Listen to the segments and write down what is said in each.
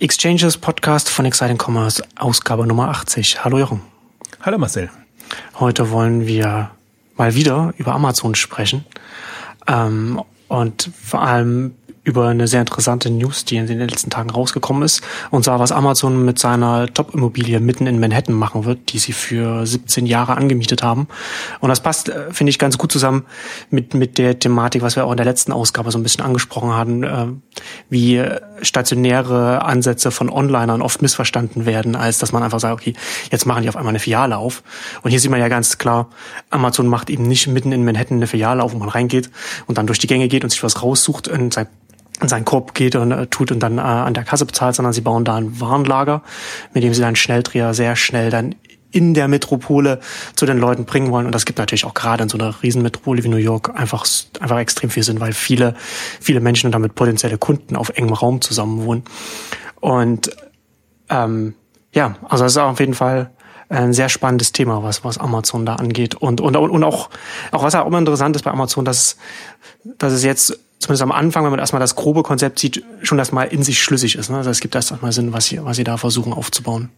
Exchanges Podcast von Exciting Commerce, Ausgabe Nummer 80. Hallo Jochen. Hallo Marcel. Heute wollen wir mal wieder über Amazon sprechen. Ähm, und vor allem über eine sehr interessante News, die in den letzten Tagen rausgekommen ist. Und zwar, was Amazon mit seiner Top-Immobilie mitten in Manhattan machen wird, die sie für 17 Jahre angemietet haben. Und das passt, äh, finde ich, ganz gut zusammen mit, mit der Thematik, was wir auch in der letzten Ausgabe so ein bisschen angesprochen haben, äh, wie stationäre Ansätze von Onlinern oft missverstanden werden, als dass man einfach sagt, okay, jetzt machen die auf einmal eine Filiale auf. Und hier sieht man ja ganz klar, Amazon macht eben nicht mitten in Manhattan eine Filiale auf, wo man reingeht und dann durch die Gänge geht und sich was raussucht und sein in seinen Korb geht und äh, tut und dann äh, an der Kasse bezahlt, sondern sie bauen da ein Warenlager, mit dem sie dann Schnelldreher sehr schnell dann in der Metropole zu den Leuten bringen wollen. Und das gibt natürlich auch gerade in so einer Riesenmetropole wie New York einfach, einfach extrem viel Sinn, weil viele, viele Menschen und damit potenzielle Kunden auf engem Raum zusammenwohnen. Und ähm, ja, also das ist auf jeden Fall ein sehr spannendes Thema, was, was Amazon da angeht. Und, und, und auch, auch was auch immer interessant ist bei Amazon, dass, dass es jetzt zumindest am Anfang, wenn man erstmal das grobe Konzept sieht, schon erstmal in sich schlüssig ist. Ne? Also es gibt erstmal Sinn, was sie, was sie da versuchen aufzubauen.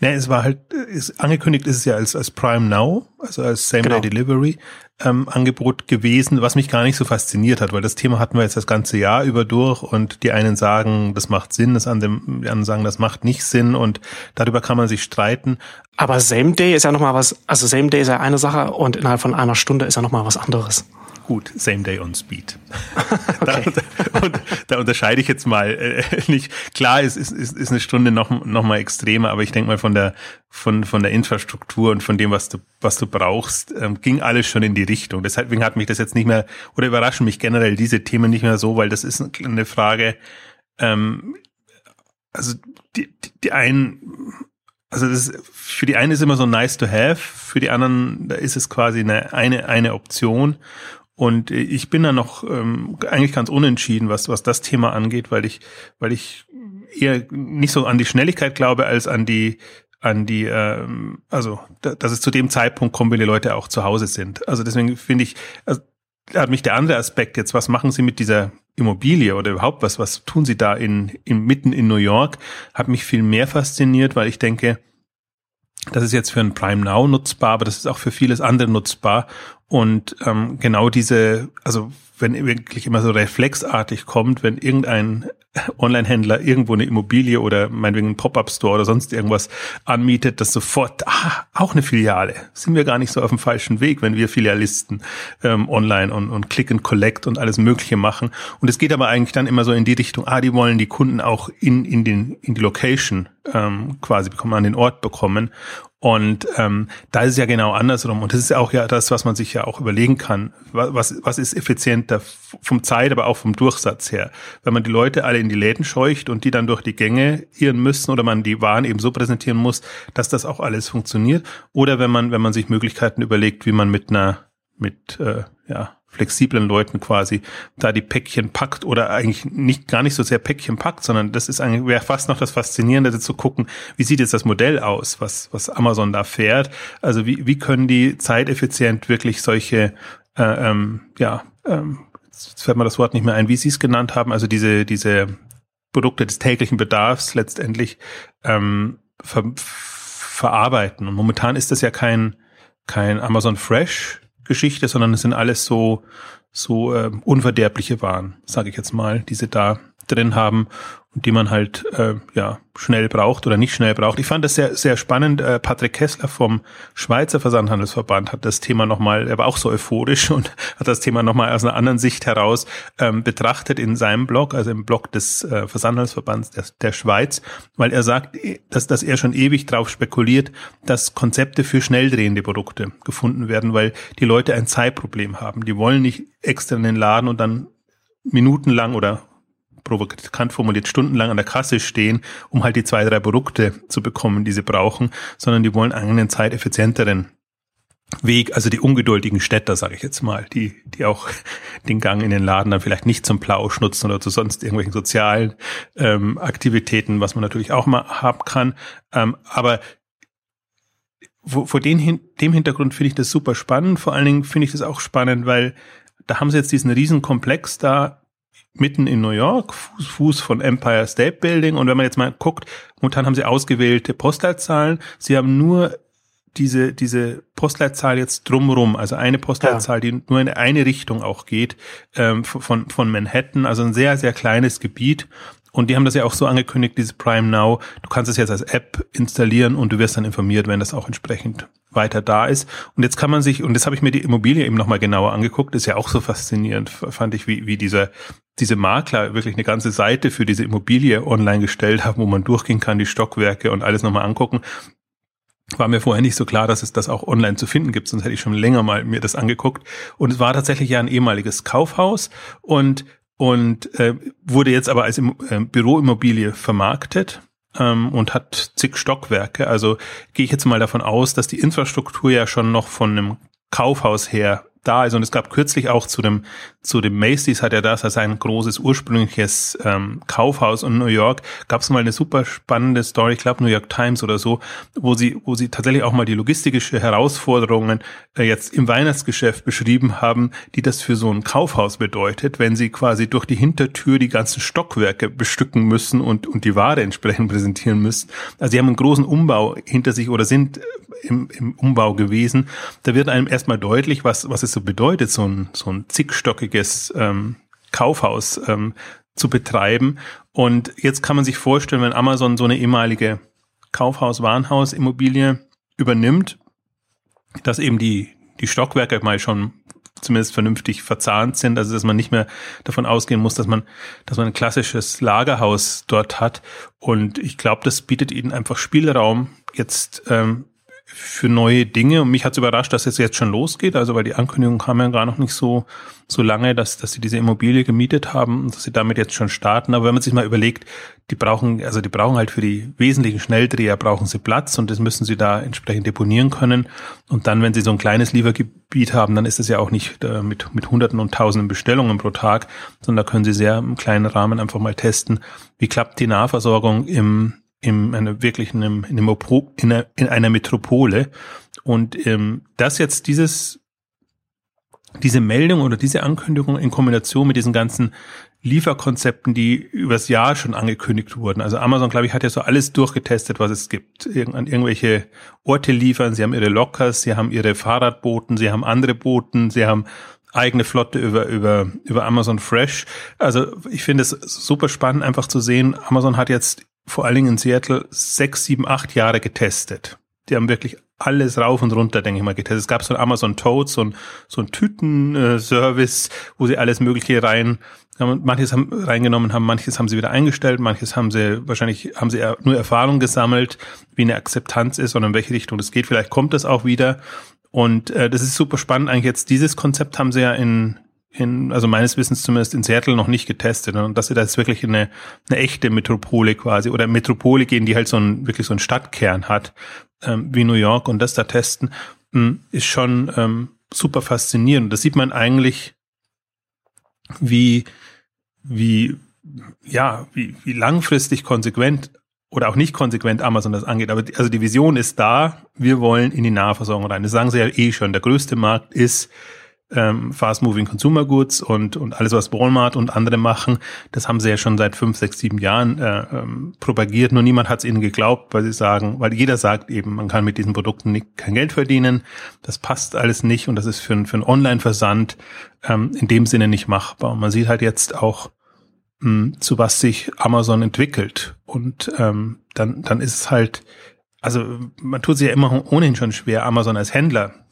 Ne, es war halt, ist, angekündigt ist es ja als, als Prime Now, also als Same-Day genau. Delivery ähm, Angebot gewesen, was mich gar nicht so fasziniert hat, weil das Thema hatten wir jetzt das ganze Jahr über durch und die einen sagen, das macht Sinn, das andere, die anderen sagen, das macht nicht Sinn und darüber kann man sich streiten. Aber Same Day ist ja nochmal was, also Same Day ist ja eine Sache und innerhalb von einer Stunde ist ja nochmal was anderes gut, Same Day on Speed. okay. da, und, da unterscheide ich jetzt mal äh, nicht. Klar, es ist, ist, ist eine Stunde noch, noch mal extremer, aber ich denke mal von der, von, von der Infrastruktur und von dem, was du, was du brauchst, ähm, ging alles schon in die Richtung. Deswegen hat mich das jetzt nicht mehr, oder überraschen mich generell diese Themen nicht mehr so, weil das ist eine Frage, ähm, also die, die, die einen, also das ist, für die einen ist immer so nice to have, für die anderen da ist es quasi eine, eine, eine Option. Und ich bin da noch ähm, eigentlich ganz unentschieden, was, was das Thema angeht, weil ich, weil ich eher nicht so an die Schnelligkeit glaube, als an die, an die, ähm, also da, dass es zu dem Zeitpunkt kommt, wenn die Leute auch zu Hause sind. Also deswegen finde ich, also, hat mich der andere Aspekt jetzt, was machen Sie mit dieser Immobilie oder überhaupt was, was tun Sie da in, in mitten in New York, hat mich viel mehr fasziniert, weil ich denke, das ist jetzt für ein Prime Now nutzbar, aber das ist auch für vieles andere nutzbar. Und ähm, genau diese, also wenn wirklich immer so reflexartig kommt, wenn irgendein Online-Händler irgendwo eine Immobilie oder meinetwegen ein Pop-up-Store oder sonst irgendwas anmietet, das sofort, ah, auch eine Filiale. Sind wir gar nicht so auf dem falschen Weg, wenn wir Filialisten ähm, online und, und Click and Collect und alles Mögliche machen. Und es geht aber eigentlich dann immer so in die Richtung, ah, die wollen die Kunden auch in, in, den, in die Location ähm, quasi bekommen, an den Ort bekommen. Und ähm, da ist es ja genau andersrum. Und das ist ja auch ja das, was man sich ja auch überlegen kann. Was, was ist effizienter vom Zeit, aber auch vom Durchsatz her? Wenn man die Leute alle in die Läden scheucht und die dann durch die Gänge irren müssen oder man die Waren eben so präsentieren muss, dass das auch alles funktioniert. Oder wenn man, wenn man sich Möglichkeiten überlegt, wie man mit einer, mit, äh, ja, flexiblen Leuten quasi da die Päckchen packt oder eigentlich nicht gar nicht so sehr Päckchen packt, sondern das ist eigentlich wäre fast noch das Faszinierende zu gucken, wie sieht jetzt das Modell aus, was was Amazon da fährt. Also wie wie können die zeiteffizient wirklich solche äh, ähm, ja ähm, jetzt fällt mir das Wort nicht mehr ein, wie Sie es genannt haben, also diese diese Produkte des täglichen Bedarfs letztendlich ähm, ver verarbeiten. Und momentan ist das ja kein kein Amazon Fresh Geschichte, sondern es sind alles so so äh, unverderbliche Waren, sage ich jetzt mal, die sie da drin haben die man halt äh, ja schnell braucht oder nicht schnell braucht. Ich fand das sehr sehr spannend. Äh, Patrick Kessler vom Schweizer Versandhandelsverband hat das Thema nochmal, er war auch so euphorisch und hat das Thema nochmal aus einer anderen Sicht heraus ähm, betrachtet in seinem Blog, also im Blog des äh, Versandhandelsverbands der, der Schweiz, weil er sagt, dass, dass er schon ewig drauf spekuliert, dass Konzepte für schnell drehende Produkte gefunden werden, weil die Leute ein Zeitproblem haben. Die wollen nicht extra in den Laden und dann minutenlang oder provokant formuliert, stundenlang an der Kasse stehen, um halt die zwei, drei Produkte zu bekommen, die sie brauchen, sondern die wollen einen zeiteffizienteren Weg, also die ungeduldigen Städter, sage ich jetzt mal, die, die auch den Gang in den Laden dann vielleicht nicht zum Plausch nutzen oder zu sonst irgendwelchen sozialen ähm, Aktivitäten, was man natürlich auch mal haben kann. Ähm, aber vor, vor den, dem Hintergrund finde ich das super spannend. Vor allen Dingen finde ich das auch spannend, weil da haben sie jetzt diesen riesen Komplex da mitten in New York, Fuß, Fuß von Empire State Building. Und wenn man jetzt mal guckt, momentan haben sie ausgewählte Postleitzahlen. Sie haben nur diese, diese Postleitzahl jetzt drumrum, also eine Postleitzahl, ja. die nur in eine Richtung auch geht, ähm, von, von Manhattan, also ein sehr, sehr kleines Gebiet. Und die haben das ja auch so angekündigt, dieses Prime Now. Du kannst es jetzt als App installieren und du wirst dann informiert, wenn das auch entsprechend weiter da ist. Und jetzt kann man sich, und jetzt habe ich mir die Immobilie eben nochmal genauer angeguckt, ist ja auch so faszinierend, fand ich, wie, wie dieser, diese Makler wirklich eine ganze Seite für diese Immobilie online gestellt haben, wo man durchgehen kann, die Stockwerke und alles nochmal angucken war mir vorher nicht so klar, dass es das auch online zu finden gibt, sonst hätte ich schon länger mal mir das angeguckt. Und es war tatsächlich ja ein ehemaliges Kaufhaus und und äh, wurde jetzt aber als äh, Büroimmobilie vermarktet ähm, und hat zig Stockwerke. Also gehe ich jetzt mal davon aus, dass die Infrastruktur ja schon noch von einem Kaufhaus her da ist. Und es gab kürzlich auch zu dem, zu dem Macy's hat er das als ein großes ursprüngliches ähm, Kaufhaus in New York. Gab es mal eine super spannende Story, ich glaube New York Times oder so, wo sie, wo sie tatsächlich auch mal die logistische Herausforderungen äh, jetzt im Weihnachtsgeschäft beschrieben haben, die das für so ein Kaufhaus bedeutet, wenn sie quasi durch die Hintertür die ganzen Stockwerke bestücken müssen und, und die Ware entsprechend präsentieren müssen. Also sie haben einen großen Umbau hinter sich oder sind im, im Umbau gewesen. Da wird einem erstmal deutlich, was, was es so bedeutet, so ein, so ein zigstockiges ähm, Kaufhaus ähm, zu betreiben. Und jetzt kann man sich vorstellen, wenn Amazon so eine ehemalige Kaufhaus-Warenhaus-Immobilie übernimmt, dass eben die, die Stockwerke mal schon zumindest vernünftig verzahnt sind, also dass man nicht mehr davon ausgehen muss, dass man, dass man ein klassisches Lagerhaus dort hat. Und ich glaube, das bietet ihnen einfach Spielraum, jetzt ähm, für neue Dinge. Und mich hat es überrascht, dass es jetzt schon losgeht. Also weil die Ankündigung kam ja gar noch nicht so, so lange, dass, dass sie diese Immobilie gemietet haben und dass sie damit jetzt schon starten. Aber wenn man sich mal überlegt, die brauchen, also die brauchen halt für die wesentlichen Schnelldreher brauchen sie Platz und das müssen sie da entsprechend deponieren können. Und dann, wenn sie so ein kleines Liefergebiet haben, dann ist das ja auch nicht äh, mit, mit Hunderten und Tausenden Bestellungen pro Tag, sondern da können sie sehr im kleinen Rahmen einfach mal testen, wie klappt die Nahversorgung im in einer wirklichen in, einem, in, einer, in einer Metropole. Und ähm, das jetzt dieses diese Meldung oder diese Ankündigung in Kombination mit diesen ganzen Lieferkonzepten, die übers Jahr schon angekündigt wurden. Also Amazon, glaube ich, hat ja so alles durchgetestet, was es gibt. Irgend, an irgendwelche Orte liefern, sie haben ihre Lockers, sie haben ihre Fahrradboten, sie haben andere Boten, sie haben eigene Flotte über, über, über Amazon Fresh. Also ich finde es super spannend, einfach zu sehen, Amazon hat jetzt vor allen Dingen in Seattle sechs, sieben, acht Jahre getestet. Die haben wirklich alles rauf und runter, denke ich mal, getestet. Es gab so ein Amazon Toad, so ein, so ein Tütenservice, wo sie alles Mögliche rein, manches haben reingenommen haben, manches haben sie wieder eingestellt, manches haben sie, wahrscheinlich haben sie nur Erfahrung gesammelt, wie eine Akzeptanz ist und in welche Richtung das geht. Vielleicht kommt das auch wieder. Und äh, das ist super spannend. Eigentlich jetzt dieses Konzept haben sie ja in, in, also meines Wissens zumindest in Seattle noch nicht getestet und dass sie da jetzt wirklich eine, eine echte Metropole quasi oder Metropole gehen, die halt so ein, wirklich so einen Stadtkern hat, ähm, wie New York und das da testen, mh, hm, ist schon ähm, super faszinierend. Das sieht man eigentlich, wie, wie, ja, wie, wie langfristig konsequent oder auch nicht konsequent Amazon das angeht. Aber die, also die Vision ist da, wir wollen in die Nahversorgung rein. Das sagen sie ja eh schon. Der größte Markt ist ähm, Fast Moving Consumer Goods und, und alles, was Walmart und andere machen, das haben sie ja schon seit fünf, sechs, sieben Jahren äh, ähm, propagiert. Nur niemand hat es ihnen geglaubt, weil sie sagen, weil jeder sagt eben, man kann mit diesen Produkten nicht, kein Geld verdienen. Das passt alles nicht und das ist für, für einen Online-Versand ähm, in dem Sinne nicht machbar. Und man sieht halt jetzt auch, mh, hm, zu was sich Amazon entwickelt. Und ähm, dann, dann ist es halt, also man tut sich ja immer ohnehin schon schwer, Amazon als Händler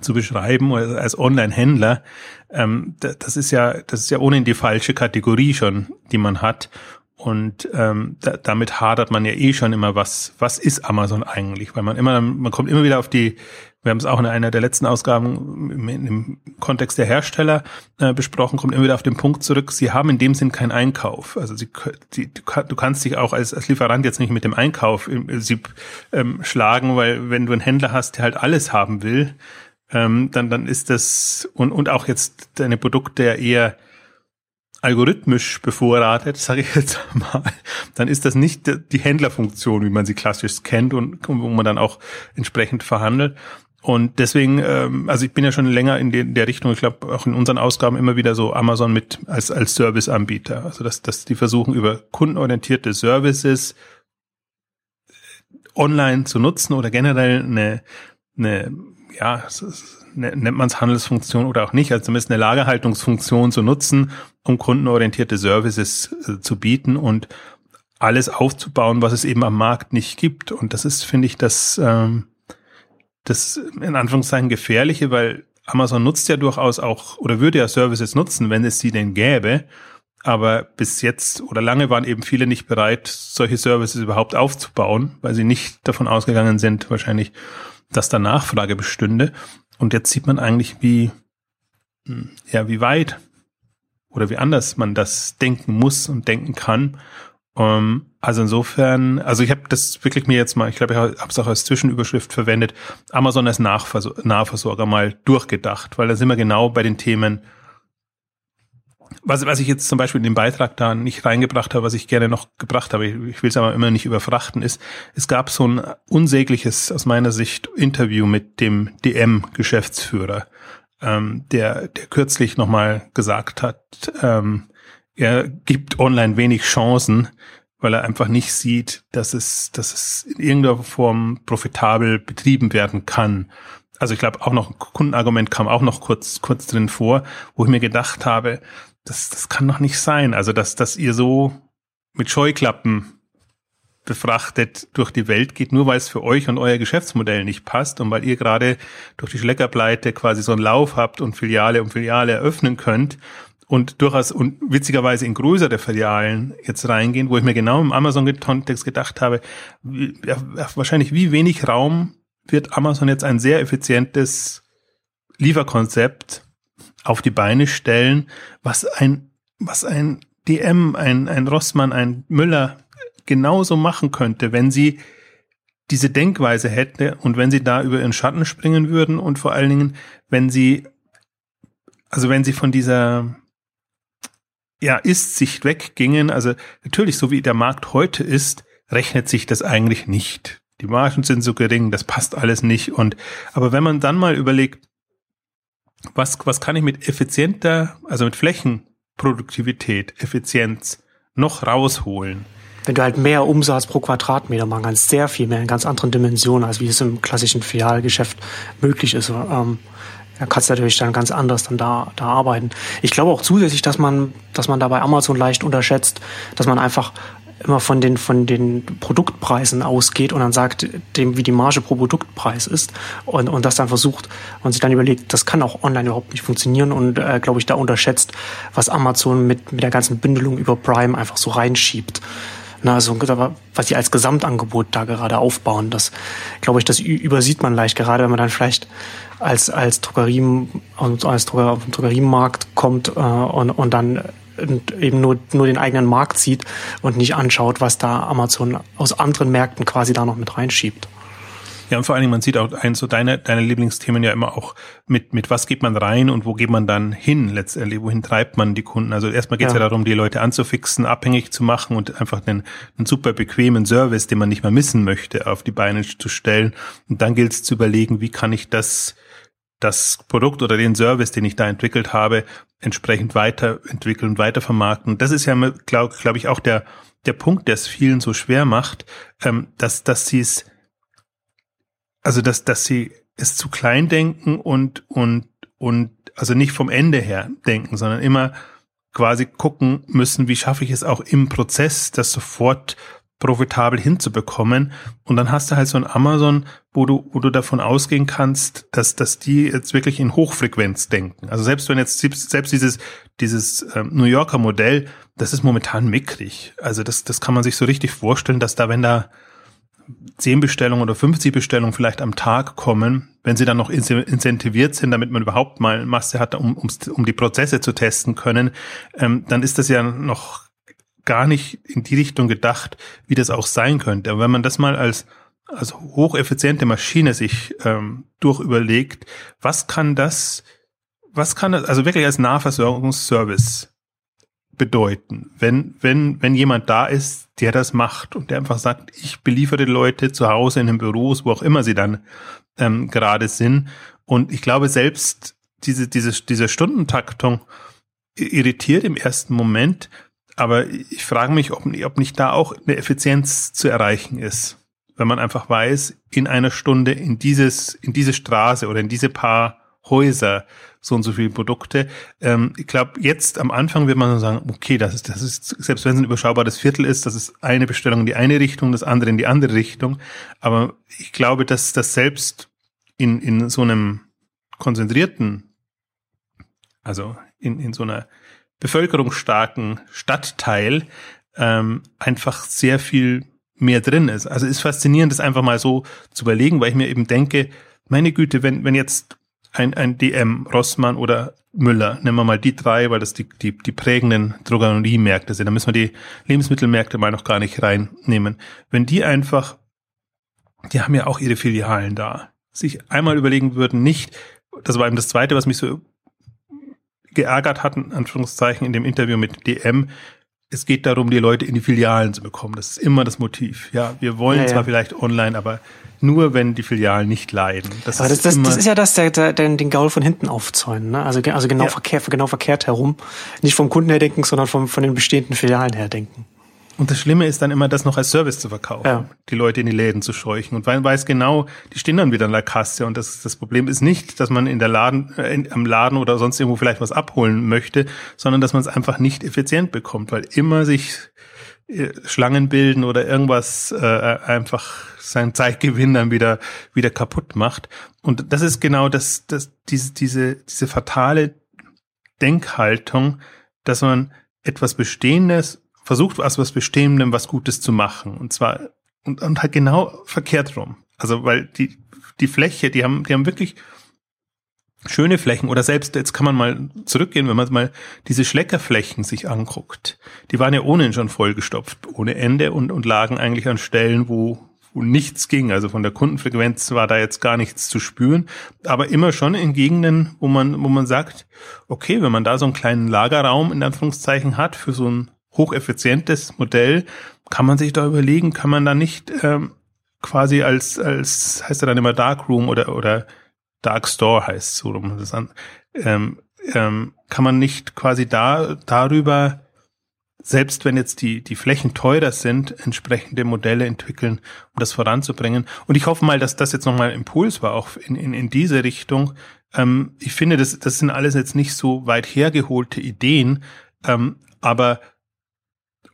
zu beschreiben als Online-Händler, ähm, das ist ja, das ist ja ohnehin die falsche Kategorie schon, die man hat. Und ähm, da, damit hadert man ja eh schon immer, was, was ist Amazon eigentlich? Weil man immer, man kommt immer wieder auf die, wir haben es auch in einer der letzten Ausgaben im, im Kontext der Hersteller äh, besprochen, kommt immer wieder auf den Punkt zurück, sie haben in dem Sinn keinen Einkauf. Also sie, sie, du kannst dich auch als, als Lieferant jetzt nicht mit dem Einkauf im, sie, ähm, schlagen, weil wenn du einen Händler hast, der halt alles haben will, ähm, dann, dann ist das, und, und auch jetzt deine Produkte eher algorithmisch bevorratet, sage ich jetzt mal, dann ist das nicht die Händlerfunktion, wie man sie klassisch kennt und wo man dann auch entsprechend verhandelt. Und deswegen, ähm, also ich bin ja schon länger in der, Richtung, ich glaube auch in unseren Ausgaben immer wieder so Amazon mit als, als Serviceanbieter. Also dass, dass die versuchen über kundenorientierte Services online zu nutzen oder generell eine, eine ja, ne, nennt man es Handelsfunktion oder auch nicht, also zumindest eine Lagerhaltungsfunktion zu nutzen, um kundenorientierte Services äh, zu bieten und alles aufzubauen, was es eben am Markt nicht gibt. Und das ist, finde ich, das, ähm, das in Anführungszeichen gefährliche, weil Amazon nutzt ja durchaus auch oder würde ja Services nutzen, wenn es sie denn gäbe. Aber bis jetzt oder lange waren eben viele nicht bereit, solche Services überhaupt aufzubauen, weil sie nicht davon ausgegangen sind, wahrscheinlich, dass da Nachfrage bestünde. Und jetzt sieht man eigentlich, wie, hm, ja, wie weit oder wie anders man das denken muss und denken kann. Um, ähm, also insofern, also ich habe das wirklich mir jetzt mal, ich glaube, ich habe es auch als Zwischenüberschrift verwendet, Amazon als Nahversorger mal durchgedacht, weil da sind wir genau bei den Themen, was, was ich jetzt zum Beispiel in dem Beitrag da nicht reingebracht habe, was ich gerne noch gebracht habe, ich will es aber immer nicht überfrachten, ist, es gab so ein unsägliches, aus meiner Sicht, Interview mit dem DM-Geschäftsführer, ähm, der, der kürzlich nochmal gesagt hat, ähm, er gibt online wenig Chancen, weil er einfach nicht sieht, dass es, dass es in irgendeiner Form profitabel betrieben werden kann. Also ich glaube auch noch ein Kundenargument kam auch noch kurz kurz drin vor, wo ich mir gedacht habe, das, das kann doch nicht sein. Also, dass, dass ihr so mit Scheuklappen befrachtet durch die Welt geht, nur weil es für euch und euer Geschäftsmodell nicht passt und weil ihr gerade durch die Schleckerpleite quasi so einen Lauf habt und Filiale um Filiale eröffnen könnt und durchaus und witzigerweise in größere Filialen jetzt reingehen, wo ich mir genau im Amazon-Kontext gedacht habe, wahrscheinlich wie wenig Raum wird Amazon jetzt ein sehr effizientes Lieferkonzept auf die Beine stellen, was ein, was ein DM, ein, ein Rossmann, ein Müller genauso machen könnte, wenn sie diese Denkweise hätte und wenn sie da über ihren Schatten springen würden und vor allen Dingen, wenn sie, also wenn sie von dieser ja, Ist-Sicht weggingen, also natürlich, so wie der Markt heute ist, rechnet sich das eigentlich nicht. Die Margen sind so gering, das passt alles nicht. Und aber wenn man dann mal überlegt, was, was kann ich mit effizienter, also mit Flächenproduktivität, Effizienz noch rausholen? Wenn du halt mehr Umsatz pro Quadratmeter machen kannst, sehr viel mehr in ganz anderen Dimensionen, als wie es im klassischen Filialgeschäft möglich ist. Ähm, da kannst du natürlich dann ganz anders dann da, da arbeiten. Ich glaube auch zusätzlich, dass man, dass man da bei Amazon leicht unterschätzt, dass man einfach immer von den, von den Produktpreisen ausgeht und dann sagt, dem, wie die Marge pro Produktpreis ist und, und das dann versucht und sich dann überlegt, das kann auch online überhaupt nicht funktionieren und, äh, glaube ich, da unterschätzt, was Amazon mit, mit der ganzen Bündelung über Prime einfach so reinschiebt. Na, also, was sie als Gesamtangebot da gerade aufbauen, das, glaube ich, das übersieht man leicht, gerade wenn man dann vielleicht als, als Drogerie, als auf den Drogeriemarkt kommt äh, und, und dann und eben nur, nur den eigenen Markt sieht und nicht anschaut, was da Amazon aus anderen Märkten quasi da noch mit reinschiebt. Ja, und vor allen Dingen, man sieht auch eins so deine, deine Lieblingsthemen ja immer auch mit, mit was geht man rein und wo geht man dann hin letztendlich, wohin treibt man die Kunden. Also erstmal geht es ja. ja. darum, die Leute anzufixen, abhängig zu machen und einfach einen, einen super bequemen Service, den man nicht mehr missen möchte, auf die Beine zu stellen. Und dann gilt es zu überlegen, wie kann ich das das Produkt oder den Service, den ich da entwickelt habe, entsprechend weiterentwickeln, weitervermarkten. Das ist ja, glaube glaub ich, auch der, der Punkt, der es vielen so schwer macht, ähm, dass, dass sie es, also dass, dass sie es zu klein denken und, und, und also nicht vom Ende her denken, sondern immer quasi gucken müssen, wie schaffe ich es auch im Prozess, das sofort profitabel hinzubekommen. Und dann hast du halt so ein Amazon, wo du, wo du davon ausgehen kannst, dass, dass die jetzt wirklich in Hochfrequenz denken. Also selbst wenn jetzt, selbst dieses, dieses ähm, New Yorker Modell, das ist momentan mickrig. Also das, das kann man sich so richtig vorstellen, dass da, wenn da 10 Bestellungen oder 50 Bestellungen vielleicht am Tag kommen, wenn sie dann noch incentiviert sind, damit man überhaupt mal Masse hat, um, um, um die Prozesse zu testen können, ähm, dann ist das ja noch gar nicht in die Richtung gedacht, wie das auch sein könnte. Aber wenn man das mal als, als hocheffiziente Maschine sich ähm, durchüberlegt, was kann das, was kann das, also wirklich als Nahversorgungsservice bedeuten, wenn, wenn, wenn jemand da ist, der das macht und der einfach sagt, ich beliefere Leute zu Hause in den Büros, wo auch immer sie dann ähm, gerade sind. Und ich glaube, selbst diese, diese, diese Stundentaktung irritiert im ersten Moment, aber ich frage mich, ob, ob nicht da auch eine Effizienz zu erreichen ist. Wenn man einfach weiß, in einer Stunde in dieses, in diese Straße oder in diese paar Häuser so und so viele Produkte. Ähm, ich glaube, jetzt am Anfang wird man sagen, okay, das ist, das ist, selbst wenn es ein überschaubares Viertel ist, das ist eine Bestellung in die eine Richtung, das andere in die andere Richtung. Aber ich glaube, dass das selbst in, in so einem konzentrierten, also in, in so einer bevölkerungsstarken Stadtteil ähm, einfach sehr viel mehr drin ist. Also ist faszinierend, das einfach mal so zu überlegen, weil ich mir eben denke, meine Güte, wenn, wenn jetzt ein, ein DM, Rossmann oder Müller, nehmen wir mal die drei, weil das die, die, die prägenden Drogeriemärkte sind. Da müssen wir die Lebensmittelmärkte mal noch gar nicht reinnehmen. Wenn die einfach, die haben ja auch ihre Filialen da, sich einmal überlegen würden, nicht, das war eben das Zweite, was mich so geärgert hat, in Anführungszeichen, in dem Interview mit DM, es geht darum, die Leute in die Filialen zu bekommen. Das ist immer das Motiv. Ja, wir wollen ja, zwar ja. vielleicht online, aber nur wenn die Filialen nicht leiden. Das, aber das, das, das ist ja das, der, der, den Gaul von hinten aufzäunen. Ne? Also, also genau, ja. verkehrt, genau verkehrt herum. Nicht vom Kunden her denken, sondern vom, von den bestehenden Filialen her denken. Und das Schlimme ist dann immer, das noch als Service zu verkaufen, ja. die Leute in die Läden zu scheuchen. Und man weiß genau, die stehen dann wieder an der Kasse. Und das, das Problem ist nicht, dass man in der Laden, äh, in, am Laden oder sonst irgendwo vielleicht was abholen möchte, sondern dass man es einfach nicht effizient bekommt, weil immer sich äh, Schlangen bilden oder irgendwas äh, einfach seinen Zeitgewinn dann wieder wieder kaputt macht. Und das ist genau das, das diese diese diese fatale Denkhaltung, dass man etwas Bestehendes versucht, aus was Bestehendem was Gutes zu machen. Und zwar, und, und halt genau verkehrt rum. Also, weil die, die Fläche, die haben, die haben wirklich schöne Flächen oder selbst, jetzt kann man mal zurückgehen, wenn man mal diese Schleckerflächen sich anguckt. Die waren ja ohnehin schon vollgestopft, ohne Ende und, und lagen eigentlich an Stellen, wo, wo nichts ging. Also von der Kundenfrequenz war da jetzt gar nichts zu spüren, aber immer schon in Gegenden, wo man, wo man sagt, okay, wenn man da so einen kleinen Lagerraum in Anführungszeichen hat für so ein hocheffizientes Modell, kann man sich da überlegen, kann man da nicht ähm, quasi als, als heißt er dann immer Darkroom oder, oder Dark Store heißt so rum, das an, ähm, ähm, kann man nicht quasi da darüber, selbst wenn jetzt die, die Flächen teurer sind, entsprechende Modelle entwickeln, um das voranzubringen. Und ich hoffe mal, dass das jetzt nochmal ein Impuls war, auch in, in, in diese Richtung. Ähm, ich finde, das, das sind alles jetzt nicht so weit hergeholte Ideen, ähm, aber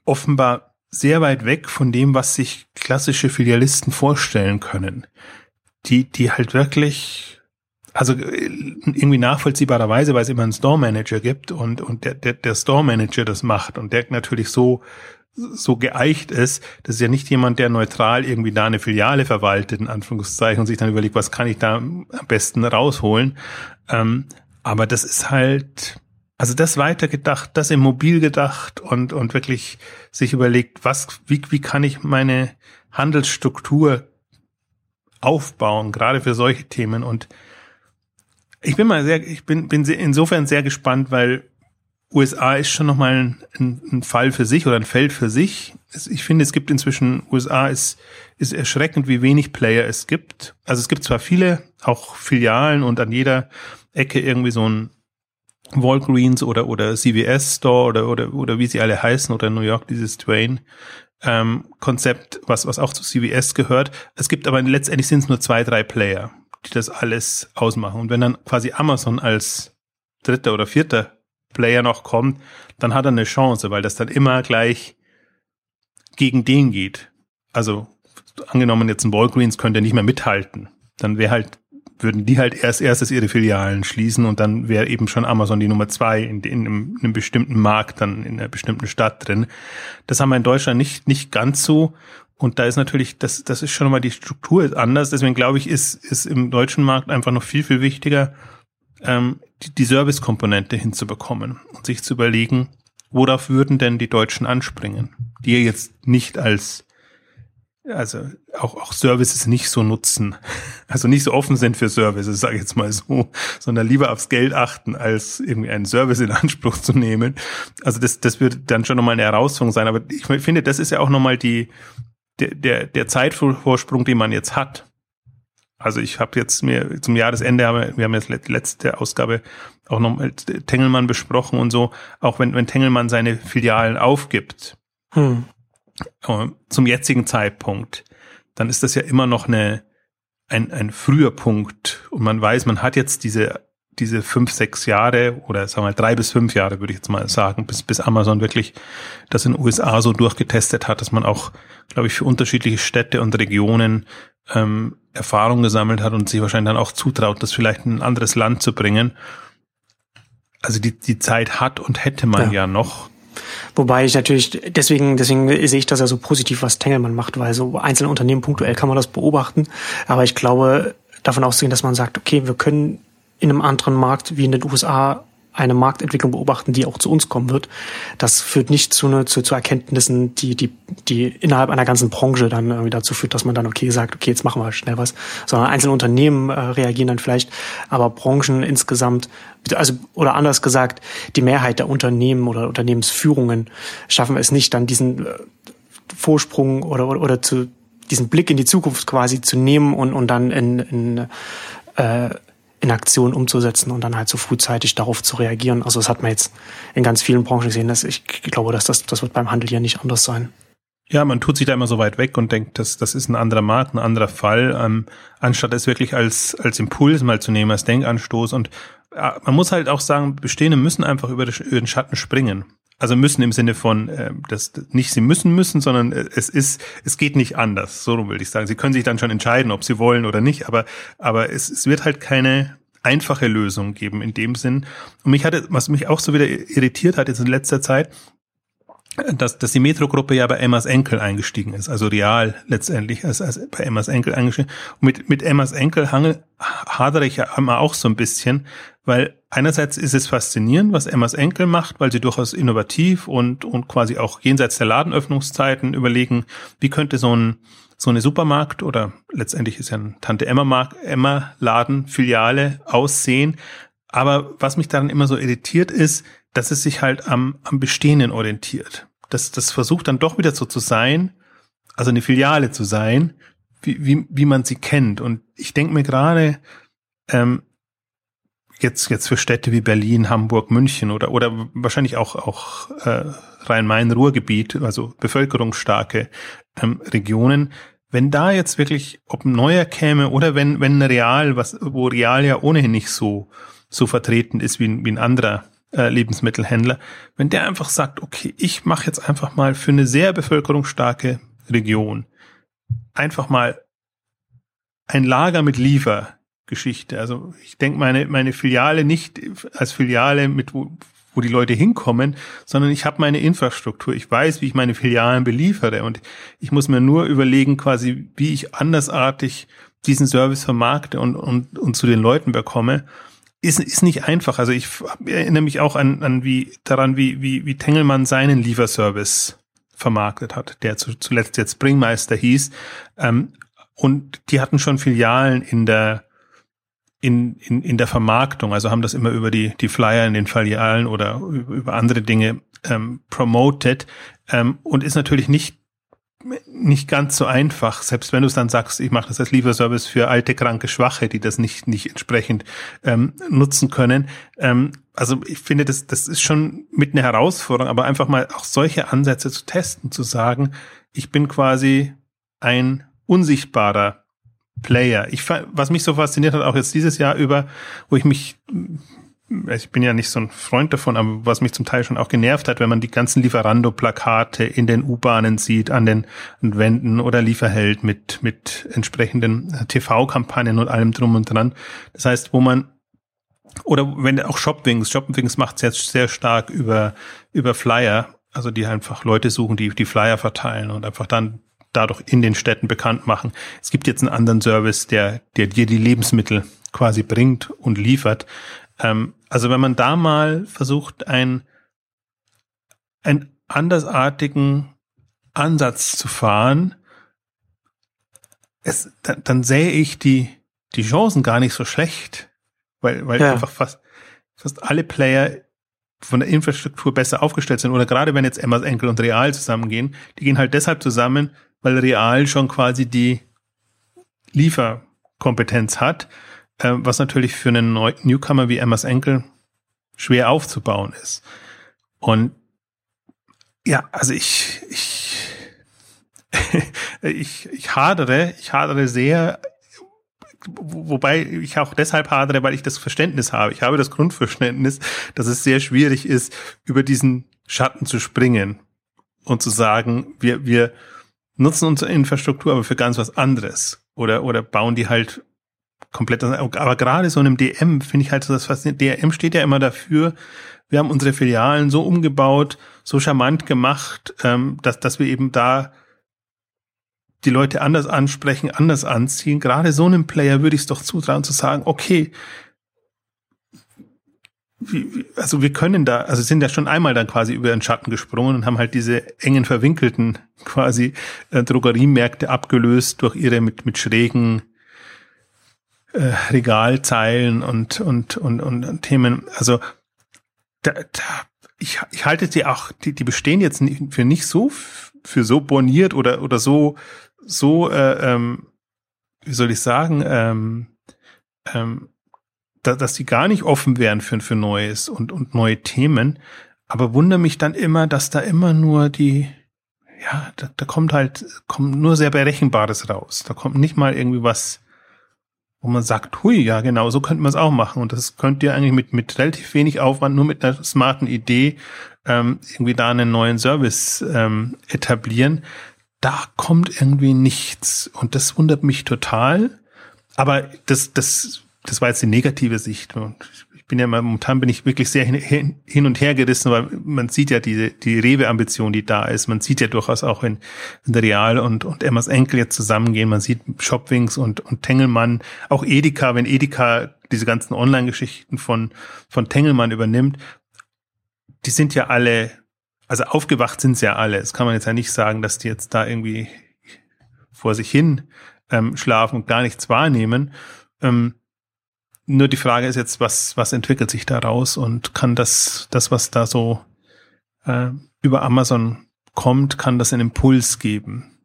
offenbar sehr weit weg von dem, was sich klassische Filialisten vorstellen können. Die, die halt wirklich, also äh, irgendwie nachvollziehbarerweise, weil es immer einen Store Manager gibt und, und der, der, der Store Manager das macht und der natürlich so, so geeicht ist, das ist ja nicht jemand, der neutral irgendwie da eine Filiale verwaltet, in Anführungszeichen, und sich dann überlegt, was kann ich da am besten rausholen. Ähm, aber das ist halt, also das weitergedacht, das im Mobil gedacht und, und wirklich sich überlegt, was, wie, wie kann ich meine Handelsstruktur aufbauen, gerade für solche Themen. Und ich bin mal sehr, ich bin, bin insofern sehr gespannt, weil USA ist schon nochmal ein, ein, Fall für sich oder ein Feld für sich. Ich finde, es gibt inzwischen, USA ist, ist erschreckend, wie wenig Player es gibt. Also es gibt zwar viele, auch Filialen und an jeder Ecke irgendwie so ein Walgreens oder, oder CVS Store oder, oder, oder wie sie alle heißen oder in New York dieses Twain ähm, Konzept, was, was auch zu CVS gehört. Es gibt aber letztendlich sind es nur zwei, drei Player, die das alles ausmachen. Und wenn dann quasi Amazon als dritter oder vierter Player noch kommt, dann hat er eine Chance, weil das dann immer gleich gegen den geht. Also angenommen jetzt ein Walgreens könnte nicht mehr mithalten. Dann wäre halt würden die halt erst erstes ihre Filialen schließen und dann wäre eben schon Amazon die Nummer zwei in, in, einem, in einem bestimmten Markt, dann in einer bestimmten Stadt drin. Das haben wir in Deutschland nicht, nicht ganz so. Und da ist natürlich, das, das ist schon mal die Struktur anders. Deswegen glaube ich, ist, ist im deutschen Markt einfach noch viel, viel wichtiger, ähm, die, die Service-Komponente hinzubekommen und sich zu überlegen, worauf würden denn die Deutschen anspringen, die jetzt nicht als also auch, auch Services nicht so nutzen, also nicht so offen sind für Services, sage ich jetzt mal so, sondern lieber aufs Geld achten, als irgendwie einen Service in Anspruch zu nehmen. Also das, das wird dann schon nochmal eine Herausforderung sein. Aber ich finde, das ist ja auch nochmal die, der, der, der Zeitvorsprung, den man jetzt hat. Also ich habe jetzt mir zum Jahresende, wir haben jetzt letzte Ausgabe auch noch mit Tengelmann besprochen und so, auch wenn, wenn Tengelmann seine Filialen aufgibt, hm. Äh, zum jetzigen Zeitpunkt, dann ist das ja immer noch eine, ein, ein früher Punkt und man weiß, man hat jetzt diese diese fünf, sechs Jahre oder sagen wir mal drei bis fünf Jahre, würde ich jetzt mal sagen, bis, bis Amazon wirklich das in den USA so durchgetestet hat, dass man auch, glaube ich, für unterschiedliche Städte und Regionen ähm, Erfahrung gesammelt hat und sich wahrscheinlich dann auch zutraut, das vielleicht in ein anderes Land zu bringen. Also die, die Zeit hat und hätte man ja, ja noch. Wobei ich natürlich, deswegen, deswegen sehe ich das ja so positiv, was Tengelmann macht, weil so einzelne Unternehmen punktuell kann man das beobachten. Aber ich glaube, davon auszugehen, dass man sagt, okay, wir können in einem anderen Markt wie in den USA eine Marktentwicklung beobachten, die auch zu uns kommen wird. Das führt nicht zu, ne, zu, zu Erkenntnissen, die, die, die innerhalb einer ganzen Branche dann irgendwie dazu führt, dass man dann okay sagt, okay, jetzt machen wir schnell was, sondern einzelne Unternehmen äh, reagieren dann vielleicht, aber Branchen insgesamt, also oder anders gesagt, die Mehrheit der Unternehmen oder Unternehmensführungen schaffen es nicht, dann diesen äh, Vorsprung oder, oder, oder zu diesen Blick in die Zukunft quasi zu nehmen und, und dann in, in äh, in Aktion umzusetzen und dann halt so frühzeitig darauf zu reagieren. Also das hat man jetzt in ganz vielen Branchen gesehen. Dass ich glaube, dass das, das wird beim Handel ja nicht anders sein. Ja, man tut sich da immer so weit weg und denkt, das, das ist ein anderer Markt, ein anderer Fall, ähm, anstatt es wirklich als, als Impuls mal zu nehmen, als Denkanstoß. Und äh, man muss halt auch sagen, Bestehende müssen einfach über den Schatten springen. Also müssen im Sinne von, äh, das nicht sie müssen müssen, sondern äh, es ist, es geht nicht anders. So will ich sagen. Sie können sich dann schon entscheiden, ob sie wollen oder nicht, aber, aber es, es wird halt keine einfache Lösung geben in dem Sinn. Und mich hatte, was mich auch so wieder irritiert hat jetzt in letzter Zeit, dass, dass die Metro-Gruppe ja bei Emmas Enkel eingestiegen ist, also real letztendlich als, als bei Emmas Enkel eingestiegen. Und mit, mit Emmas Enkel hangel, hadere ich ja immer auch so ein bisschen, weil einerseits ist es faszinierend, was Emmas Enkel macht, weil sie durchaus innovativ und, und quasi auch jenseits der Ladenöffnungszeiten überlegen, wie könnte so ein, so eine Supermarkt oder letztendlich ist ja ein Tante Emma Markt, Emma Laden Filiale aussehen. Aber was mich daran immer so irritiert ist, dass es sich halt am, am Bestehenden orientiert. Das, das versucht dann doch wieder so zu sein, also eine Filiale zu sein, wie, wie, wie man sie kennt. Und ich denke mir gerade, ähm, jetzt, jetzt für Städte wie Berlin, Hamburg, München oder, oder wahrscheinlich auch, auch äh, Rhein-Main-Ruhrgebiet, also bevölkerungsstarke ähm, Regionen, wenn da jetzt wirklich, ob ein neuer käme oder wenn, wenn Real, was, wo Real ja ohnehin nicht so, so vertreten ist wie, wie ein anderer äh, Lebensmittelhändler, wenn der einfach sagt, okay, ich mache jetzt einfach mal für eine sehr bevölkerungsstarke Region einfach mal ein Lager mit Liefergeschichte. Also ich denke meine meine Filiale nicht als Filiale mit wo, wo die Leute hinkommen, sondern ich habe meine Infrastruktur. Ich weiß, wie ich meine Filialen beliefere und ich muss mir nur überlegen, quasi, wie ich andersartig diesen Service vermarkte und, und, und zu den Leuten bekomme ist, ist nicht einfach. Also ich erinnere mich auch an, an wie daran, wie, wie, wie Tengelmann seinen Lieferservice vermarktet hat, der zu, zuletzt jetzt Bringmeister hieß. Ähm, und die hatten schon Filialen in der in, in, in der Vermarktung, also haben das immer über die, die Flyer in den Filialen oder über, andere Dinge ähm, promoted. Ähm, und ist natürlich nicht nicht ganz so einfach, selbst wenn du es dann sagst, ich mache das als Lieferservice für alte, kranke, Schwache, die das nicht, nicht entsprechend ähm, nutzen können. Ähm, also ich finde, das, das ist schon mit einer Herausforderung, aber einfach mal auch solche Ansätze zu testen, zu sagen, ich bin quasi ein unsichtbarer Player. Ich, was mich so fasziniert hat, auch jetzt dieses Jahr über, wo ich mich ich bin ja nicht so ein Freund davon, aber was mich zum Teil schon auch genervt hat, wenn man die ganzen Lieferando-Plakate in den U-Bahnen sieht, an den Wänden oder Lieferheld mit, mit entsprechenden TV-Kampagnen und allem drum und dran. Das heißt, wo man oder wenn auch Shopwings, Shopwings macht es jetzt sehr stark über, über Flyer, also die einfach Leute suchen, die die Flyer verteilen und einfach dann dadurch in den Städten bekannt machen. Es gibt jetzt einen anderen Service, der, der dir die Lebensmittel quasi bringt und liefert. Ähm, also wenn man da mal versucht, ein, einen andersartigen Ansatz zu fahren, es, dann, dann sähe ich die, die Chancen gar nicht so schlecht, weil, weil ja. einfach fast, fast alle Player von der Infrastruktur besser aufgestellt sind. Oder gerade wenn jetzt Emmas Enkel und Real zusammengehen, die gehen halt deshalb zusammen, weil Real schon quasi die Lieferkompetenz hat, äh, was natürlich für einen Neu Newcomer wie Emmas Enkel schwer aufzubauen ist. Und ja, also ich, ich, ich, ich hadere, ich hadere sehr wobei ich auch deshalb hadere, weil ich das Verständnis habe. Ich habe das Grundverständnis, dass es sehr schwierig ist, über diesen Schatten zu springen und zu sagen, wir, wir nutzen unsere Infrastruktur aber für ganz was anderes oder, oder bauen die halt komplett, aber gerade so einem DM finde ich halt das faszinierend. DM steht ja immer dafür, wir haben unsere Filialen so umgebaut, so charmant gemacht, ähm, dass, dass wir eben da die Leute anders ansprechen, anders anziehen. Gerade so einem Player würde ich es doch zutrauen zu sagen, okay, also wir können da, also sind ja schon einmal dann quasi über den Schatten gesprungen und haben halt diese engen verwinkelten quasi äh, Drogeriemärkte abgelöst durch ihre mit mit schrägen äh, Regalzeilen und und und und Themen. Also da, da ich, ich halte die auch, die, die bestehen jetzt nicht, für nicht so für so borniert oder oder so so, äh, ähm, wie soll ich sagen, ähm, ähm, da, dass die gar nicht offen wären für, für Neues und, und neue Themen. Aber wundere mich dann immer, dass da immer nur die, ja, da, da kommt halt, kommt nur sehr Berechenbares raus. Da kommt nicht mal irgendwie was, wo man sagt, hui, ja, genau, so könnte man es auch machen. Und das könnt ihr eigentlich mit, mit relativ wenig Aufwand, nur mit einer smarten Idee, ähm, irgendwie da einen neuen Service ähm, etablieren da kommt irgendwie nichts. Und das wundert mich total. Aber das, das, das war jetzt die negative Sicht. Und ich bin ja momentan bin ich wirklich sehr hin, hin und her gerissen, weil man sieht ja diese, die Rewe-Ambition, die da ist. Man sieht ja durchaus auch in, in der Real und, und Emmas Enkel jetzt zusammengehen. Man sieht Shopwings und, und Tengelmann, auch Edeka, wenn Edeka diese ganzen Online-Geschichten von, von Tengelmann übernimmt. Die sind ja alle also aufgewacht sind sie ja alle. Das kann man jetzt ja nicht sagen, dass die jetzt da irgendwie vor sich hin ähm, schlafen und gar nichts wahrnehmen. Ähm, nur die Frage ist jetzt, was, was entwickelt sich daraus und kann das, das, was da so äh, über Amazon kommt, kann das einen Impuls geben?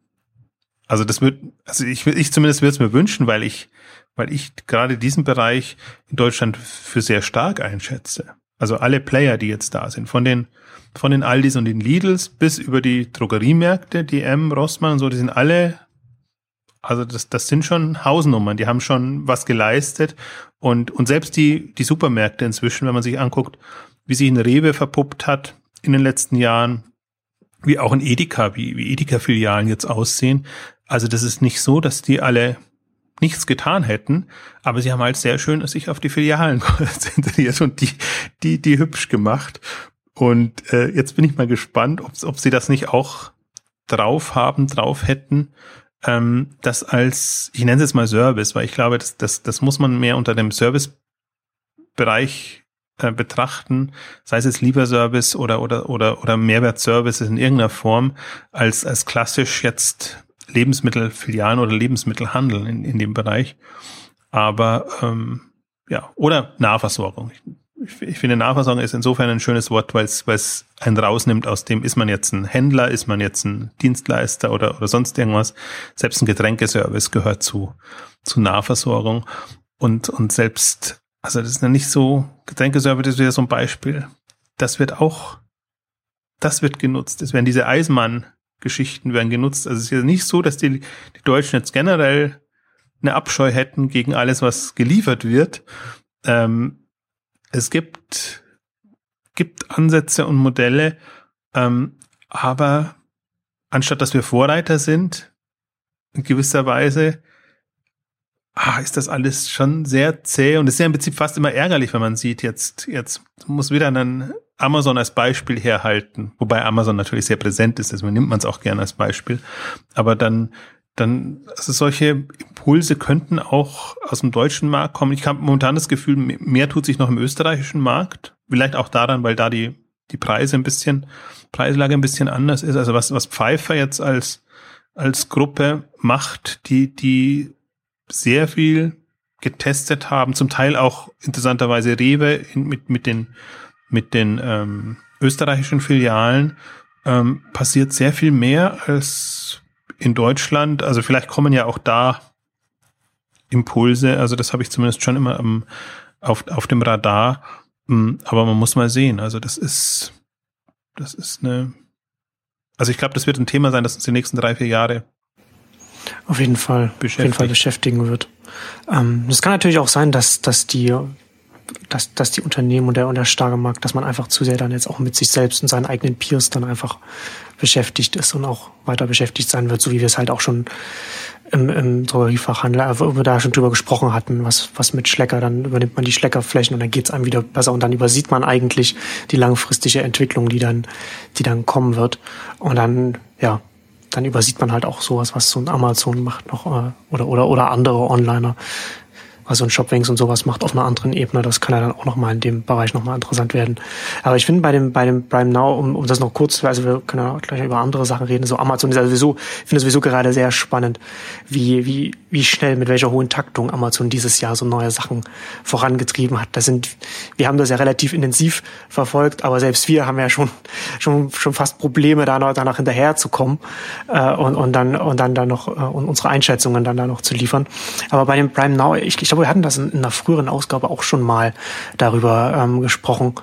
Also das wird, also ich, ich zumindest würde es mir wünschen, weil ich, weil ich gerade diesen Bereich in Deutschland für sehr stark einschätze. Also alle Player, die jetzt da sind, von den von den Aldis und den Lidls bis über die Drogeriemärkte, DM, Rossmann und so, die sind alle, also das, das sind schon Hausnummern, die haben schon was geleistet und, und selbst die, die Supermärkte inzwischen, wenn man sich anguckt, wie sich ein Rewe verpuppt hat in den letzten Jahren, wie auch ein Edeka, wie, wie Edeka-Filialen jetzt aussehen. Also das ist nicht so, dass die alle nichts getan hätten, aber sie haben halt sehr schön sich auf die Filialen konzentriert und die, die, die hübsch gemacht. Und äh, jetzt bin ich mal gespannt, ob, ob sie das nicht auch drauf haben, drauf hätten, ähm, das als, ich nenne es jetzt mal Service, weil ich glaube, das, das, das muss man mehr unter dem Servicebereich äh, betrachten, sei es jetzt Lieferservice oder, oder, oder, oder Mehrwertservices in irgendeiner Form, als, als klassisch jetzt Lebensmittelfilialen oder Lebensmittelhandel in, in dem Bereich. Aber ähm, ja, oder Nahversorgung ich, finde, Nahversorgung ist insofern ein schönes Wort, weil es einen rausnimmt aus dem, ist man jetzt ein Händler, ist man jetzt ein Dienstleister oder, oder sonst irgendwas. Selbst ein Getränkeservice gehört zu, zu Nahversorgung. Und, und selbst, also das ist ja nicht so, Getränkeservice ist wieder so ein Beispiel. Das wird auch, das wird genutzt. Es werden diese Eismann-Geschichten werden genutzt. Also es ist ja nicht so, dass die, die Deutschen jetzt generell eine Abscheu hätten gegen alles, was geliefert wird. Ähm, es gibt, gibt Ansätze und Modelle, ähm, aber anstatt dass wir Vorreiter sind, in gewisser Weise, ah, ist das alles schon sehr zäh und es ist ja im Prinzip fast immer ärgerlich, wenn man sieht, jetzt, jetzt muss wieder ein Amazon als Beispiel herhalten, wobei Amazon natürlich sehr präsent ist, deswegen nimmt man es auch gerne als Beispiel, aber dann dann, also solche Impulse könnten auch aus dem deutschen Markt kommen. Ich habe momentan das Gefühl, mehr tut sich noch im österreichischen Markt. Vielleicht auch daran, weil da die, die Preise ein bisschen, Preislage ein bisschen anders ist. Also was, was Pfeiffer jetzt als, als Gruppe macht, die, die sehr viel getestet haben, zum Teil auch interessanterweise Rewe in, mit, mit den, mit den ähm, österreichischen Filialen, ähm, passiert sehr viel mehr als in Deutschland. Also vielleicht kommen ja auch da Impulse, also das habe ich zumindest schon immer am, auf, auf dem Radar. Hm, aber man muss mal sehen. Also das ist, das ist eine, also ich glaube, das wird ein Thema sein, das uns die nächsten drei, vier Jahre auf jeden Fall, auf jeden Fall beschäftigen wird. Ähm, es kann natürlich auch sein, dass, dass die dass, dass die Unternehmen und der, und der starke Markt, dass man einfach zu sehr dann jetzt auch mit sich selbst und seinen eigenen Peers dann einfach beschäftigt ist und auch weiter beschäftigt sein wird, so wie wir es halt auch schon im, im Drogeriefachhandel, äh, wo wir da schon drüber gesprochen hatten, was, was mit Schlecker, dann übernimmt man die Schleckerflächen und dann geht's einem wieder besser und dann übersieht man eigentlich die langfristige Entwicklung, die dann, die dann kommen wird. Und dann, ja, dann übersieht man halt auch sowas, was so ein Amazon macht noch äh, oder oder oder andere Onliner also ein Shopwings und sowas macht auf einer anderen Ebene. Das kann ja dann auch nochmal in dem Bereich nochmal interessant werden. Aber ich finde bei dem, bei dem Prime Now, um, um das noch kurz, also wir können ja gleich über andere Sachen reden, so Amazon ist ja sowieso, ich finde sowieso gerade sehr spannend, wie, wie, wie schnell, mit welcher hohen Taktung Amazon dieses Jahr so neue Sachen vorangetrieben hat. Das sind, wir haben das ja relativ intensiv verfolgt, aber selbst wir haben ja schon, schon, schon fast Probleme, da noch, danach hinterherzukommen, äh, und, und dann, und dann da noch, äh, und unsere Einschätzungen dann da noch zu liefern. Aber bei dem Prime Now, ich, ich glaube, wir hatten das in, in einer früheren Ausgabe auch schon mal darüber ähm, gesprochen.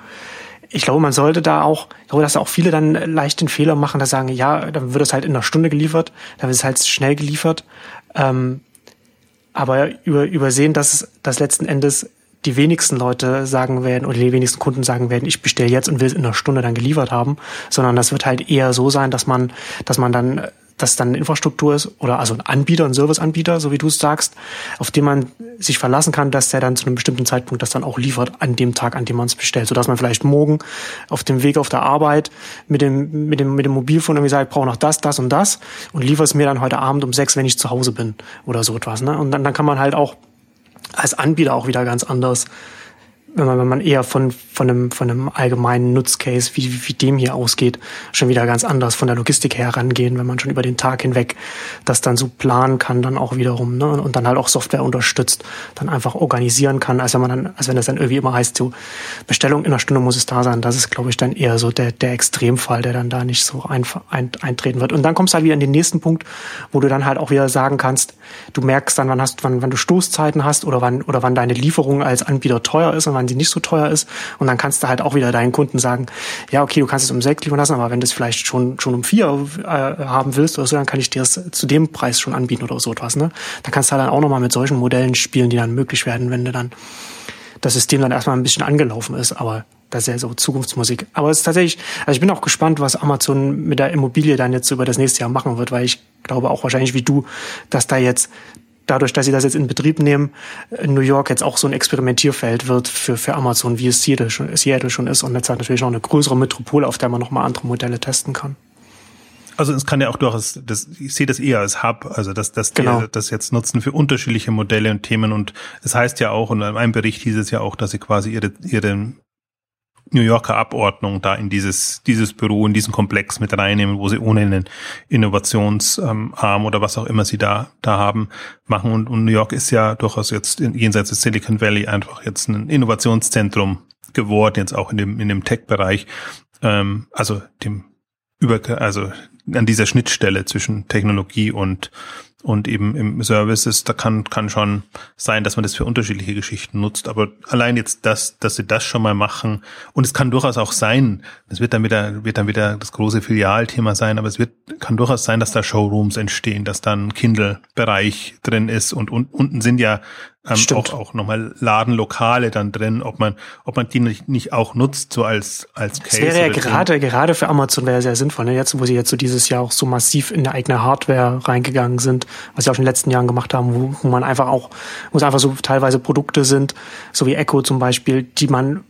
Ich glaube, man sollte da auch, ich glaube, dass auch viele dann leicht den Fehler machen, dass sagen, ja, dann wird es halt in einer Stunde geliefert, dann wird es halt schnell geliefert. Ähm, aber über, übersehen, dass, dass letzten Endes die wenigsten Leute sagen werden oder die wenigsten Kunden sagen werden, ich bestelle jetzt und will es in einer Stunde dann geliefert haben, sondern das wird halt eher so sein, dass man, dass man dann das dann eine Infrastruktur ist oder also ein Anbieter, ein Serviceanbieter, so wie du es sagst, auf den man sich verlassen kann, dass der dann zu einem bestimmten Zeitpunkt das dann auch liefert an dem Tag, an dem man es bestellt, sodass man vielleicht morgen auf dem Weg auf der Arbeit mit dem mit dem mit dem Mobilfon irgendwie sagt, ich brauche noch das, das und das und liefert es mir dann heute Abend um sechs, wenn ich zu Hause bin oder so etwas. Ne? Und dann, dann kann man halt auch als Anbieter auch wieder ganz anders wenn man, wenn man eher von, von, einem, von einem allgemeinen Nutzcase, wie, wie dem hier ausgeht, schon wieder ganz anders von der Logistik her rangehen, wenn man schon über den Tag hinweg das dann so planen kann, dann auch wiederum, ne, und dann halt auch Software unterstützt, dann einfach organisieren kann, als wenn man dann, als wenn das dann irgendwie immer heißt, so, Bestellung in einer Stunde muss es da sein. Das ist, glaube ich, dann eher so der, der Extremfall, der dann da nicht so ein, ein, eintreten wird. Und dann kommst du halt wieder in den nächsten Punkt, wo du dann halt auch wieder sagen kannst, du merkst dann, wann hast, wann, wann du Stoßzeiten hast oder wann, oder wann deine Lieferung als Anbieter teuer ist und wann sie nicht so teuer ist. Und dann kannst du halt auch wieder deinen Kunden sagen, ja, okay, du kannst es um sechs liefern lassen, aber wenn du es vielleicht schon, schon um vier äh, haben willst oder so, dann kann ich dir es zu dem Preis schon anbieten oder so etwas. Ne? Da kannst du halt dann auch nochmal mit solchen Modellen spielen, die dann möglich werden, wenn du dann das System dann erstmal ein bisschen angelaufen ist, aber das ist ja so Zukunftsmusik. Aber es ist tatsächlich, also ich bin auch gespannt, was Amazon mit der Immobilie dann jetzt über das nächste Jahr machen wird, weil ich glaube auch wahrscheinlich wie du, dass da jetzt dadurch, dass sie das jetzt in Betrieb nehmen, in New York jetzt auch so ein Experimentierfeld wird für, für Amazon, wie es Seattle schon, Seattle schon ist. Und jetzt hat natürlich auch eine größere Metropole, auf der man nochmal andere Modelle testen kann. Also es kann ja auch durchaus, das, ich sehe das eher als Hub, also dass, dass die genau. das jetzt nutzen für unterschiedliche Modelle und Themen und es heißt ja auch, und in einem Bericht hieß es ja auch, dass sie quasi ihre, ihre New Yorker Abordnung da in dieses, dieses Büro, in diesen Komplex mit reinnehmen, wo sie ohne einen Innovationsarm oder was auch immer sie da, da haben, machen. Und, und New York ist ja durchaus jetzt jenseits des Silicon Valley einfach jetzt ein Innovationszentrum geworden, jetzt auch in dem, in dem Tech-Bereich, ähm, also dem über, also an dieser Schnittstelle zwischen Technologie und und eben im Services, da kann, kann schon sein, dass man das für unterschiedliche Geschichten nutzt. Aber allein jetzt das, dass sie das schon mal machen, und es kann durchaus auch sein, das wird dann wieder, wird dann wieder das große Filialthema sein, aber es wird, kann durchaus sein, dass da Showrooms entstehen, dass da ein Kindle-Bereich drin ist und, und unten sind ja ähm, auch, auch nochmal Ladenlokale dann drin, ob man, ob man die nicht, nicht auch nutzt, so als, als Case. Das wäre ja gerade, gerade für Amazon wäre sehr sinnvoll, ne? jetzt, wo sie jetzt so dieses Jahr auch so massiv in eine eigene Hardware reingegangen sind, was sie auch in den letzten Jahren gemacht haben, wo, wo man einfach auch, wo es einfach so teilweise Produkte sind, so wie Echo zum Beispiel, die man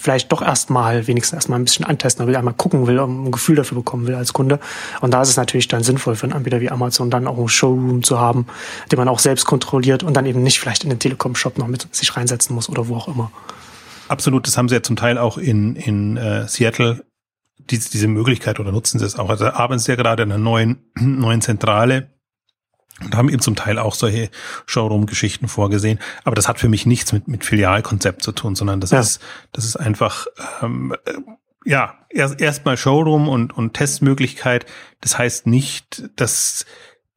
vielleicht doch erstmal, wenigstens erstmal ein bisschen antesten will, einmal gucken will, ein Gefühl dafür bekommen will als Kunde. Und da ist es natürlich dann sinnvoll für einen Anbieter wie Amazon dann auch einen Showroom zu haben, den man auch selbst kontrolliert und dann eben nicht vielleicht in den Telekom-Shop noch mit sich reinsetzen muss oder wo auch immer. Absolut, das haben sie ja zum Teil auch in, in äh, Seattle diese, Möglichkeit oder nutzen sie es auch. Also arbeiten sie ja gerade in einer neuen, neuen Zentrale und haben eben zum Teil auch solche Showroom-Geschichten vorgesehen. Aber das hat für mich nichts mit, mit Filialkonzept zu tun, sondern das ja. ist, das ist einfach, ähm, äh, ja, erst erstmal Showroom und, und Testmöglichkeit. Das heißt nicht, dass,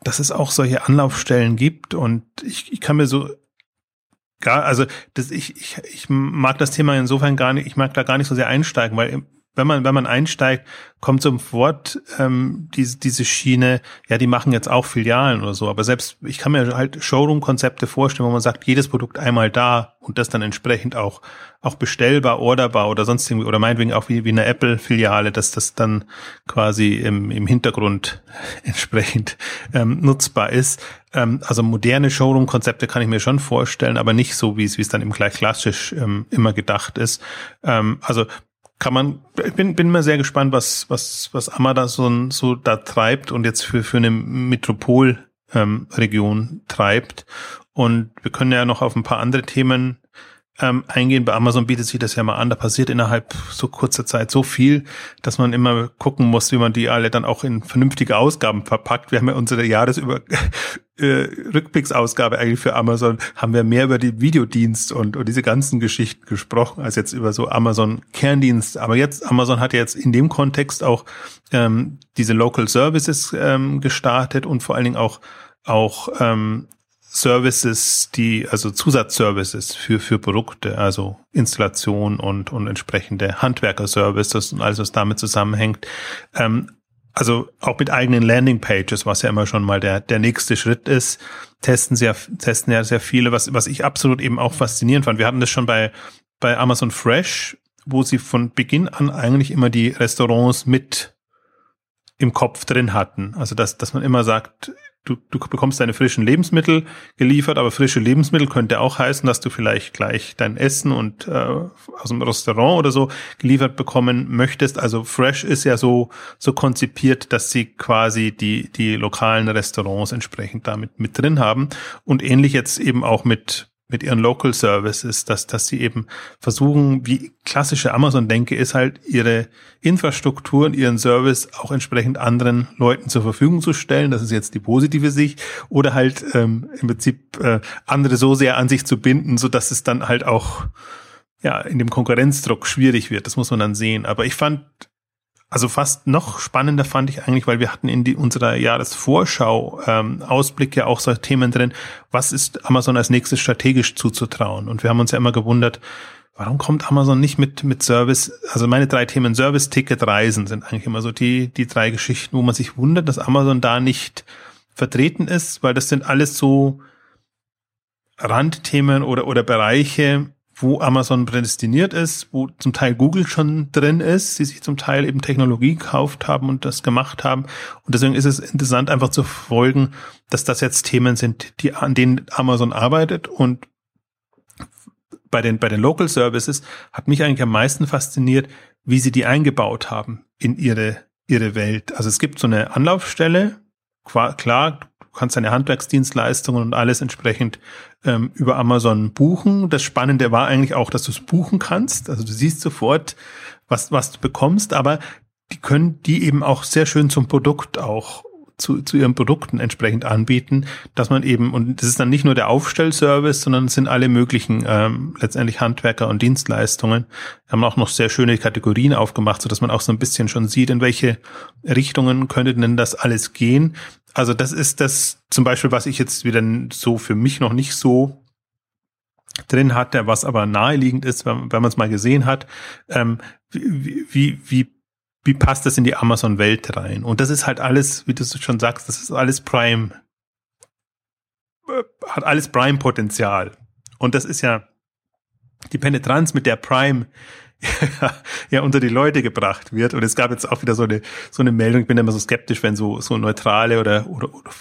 dass es auch solche Anlaufstellen gibt. Und ich, ich kann mir so gar, also das, ich, ich, ich mag das Thema insofern gar nicht, ich mag da gar nicht so sehr einsteigen, weil wenn man, wenn man einsteigt, kommt sofort ähm, diese, diese Schiene, ja, die machen jetzt auch Filialen oder so. Aber selbst, ich kann mir halt Showroom-Konzepte vorstellen, wo man sagt, jedes Produkt einmal da und das dann entsprechend auch, auch bestellbar, orderbar oder sonst irgendwie, oder meinetwegen auch wie, wie eine Apple-Filiale, dass das dann quasi im, im Hintergrund entsprechend ähm, nutzbar ist. Ähm, also moderne Showroom-Konzepte kann ich mir schon vorstellen, aber nicht so, wie es, wie es dann eben gleich klassisch ähm, immer gedacht ist. Ähm, also kann man, ich bin, bin mal sehr gespannt, was, was, was Amazon so da treibt und jetzt für, für eine Metropolregion ähm, treibt. Und wir können ja noch auf ein paar andere Themen ähm, eingehen. Bei Amazon bietet sich das ja mal an. Da passiert innerhalb so kurzer Zeit so viel, dass man immer gucken muss, wie man die alle dann auch in vernünftige Ausgaben verpackt. Wir haben ja unsere Jahresüber äh, Rückblicksausgabe eigentlich für Amazon, haben wir mehr über die Videodienst und, und diese ganzen Geschichten gesprochen, als jetzt über so Amazon Kerndienst. Aber jetzt, Amazon hat jetzt in dem Kontext auch ähm, diese Local Services ähm, gestartet und vor allen Dingen auch auch ähm, Services, die, also Zusatzservices für, für Produkte, also Installation und, und entsprechende Handwerker-Services und alles, was damit zusammenhängt. Ähm, also auch mit eigenen Landingpages, was ja immer schon mal der, der nächste Schritt ist, testen sehr, testen ja sehr viele, was, was ich absolut eben auch faszinierend fand. Wir hatten das schon bei, bei Amazon Fresh, wo sie von Beginn an eigentlich immer die Restaurants mit im Kopf drin hatten. Also dass, dass man immer sagt, du, du bekommst deine frischen Lebensmittel geliefert, aber frische Lebensmittel könnte auch heißen, dass du vielleicht gleich dein Essen und äh, aus dem Restaurant oder so geliefert bekommen möchtest. Also Fresh ist ja so so konzipiert, dass sie quasi die die lokalen Restaurants entsprechend damit mit drin haben und ähnlich jetzt eben auch mit mit ihren Local Services, dass, dass sie eben versuchen, wie klassische Amazon-Denke ist halt, ihre Infrastruktur und ihren Service auch entsprechend anderen Leuten zur Verfügung zu stellen. Das ist jetzt die positive Sicht. Oder halt ähm, im Prinzip äh, andere so sehr an sich zu binden, so dass es dann halt auch ja in dem Konkurrenzdruck schwierig wird. Das muss man dann sehen. Aber ich fand also fast noch spannender fand ich eigentlich, weil wir hatten in die, unserer Jahresvorschau ähm, Ausblicke auch so Themen drin, was ist Amazon als nächstes strategisch zuzutrauen? Und wir haben uns ja immer gewundert, warum kommt Amazon nicht mit, mit Service? Also meine drei Themen, Service, Ticket, Reisen sind eigentlich immer so die, die drei Geschichten, wo man sich wundert, dass Amazon da nicht vertreten ist, weil das sind alles so Randthemen oder, oder Bereiche, wo Amazon prädestiniert ist, wo zum Teil Google schon drin ist, die sich zum Teil eben Technologie gekauft haben und das gemacht haben. Und deswegen ist es interessant, einfach zu folgen, dass das jetzt Themen sind, die, an denen Amazon arbeitet. Und bei den, bei den Local Services hat mich eigentlich am meisten fasziniert, wie sie die eingebaut haben in ihre, ihre Welt. Also es gibt so eine Anlaufstelle, klar, Du kannst deine Handwerksdienstleistungen und alles entsprechend ähm, über Amazon buchen. Das Spannende war eigentlich auch, dass du es buchen kannst. Also du siehst sofort, was, was du bekommst, aber die können die eben auch sehr schön zum Produkt auch zu, zu ihren Produkten entsprechend anbieten, dass man eben, und das ist dann nicht nur der Aufstellservice, sondern es sind alle möglichen ähm, letztendlich Handwerker und Dienstleistungen. Wir haben auch noch sehr schöne Kategorien aufgemacht, so dass man auch so ein bisschen schon sieht, in welche Richtungen könnte denn das alles gehen. Also das ist das zum Beispiel, was ich jetzt wieder so für mich noch nicht so drin hatte, was aber naheliegend ist, wenn, wenn man es mal gesehen hat, ähm, wie, wie, wie wie passt das in die Amazon-Welt rein? Und das ist halt alles, wie du schon sagst, das ist alles Prime, äh, hat alles Prime-Potenzial. Und das ist ja die Penetranz, mit der Prime ja unter die Leute gebracht wird. Und es gab jetzt auch wieder so eine, so eine Meldung, ich bin immer so skeptisch, wenn so, so neutrale oder, oder, oder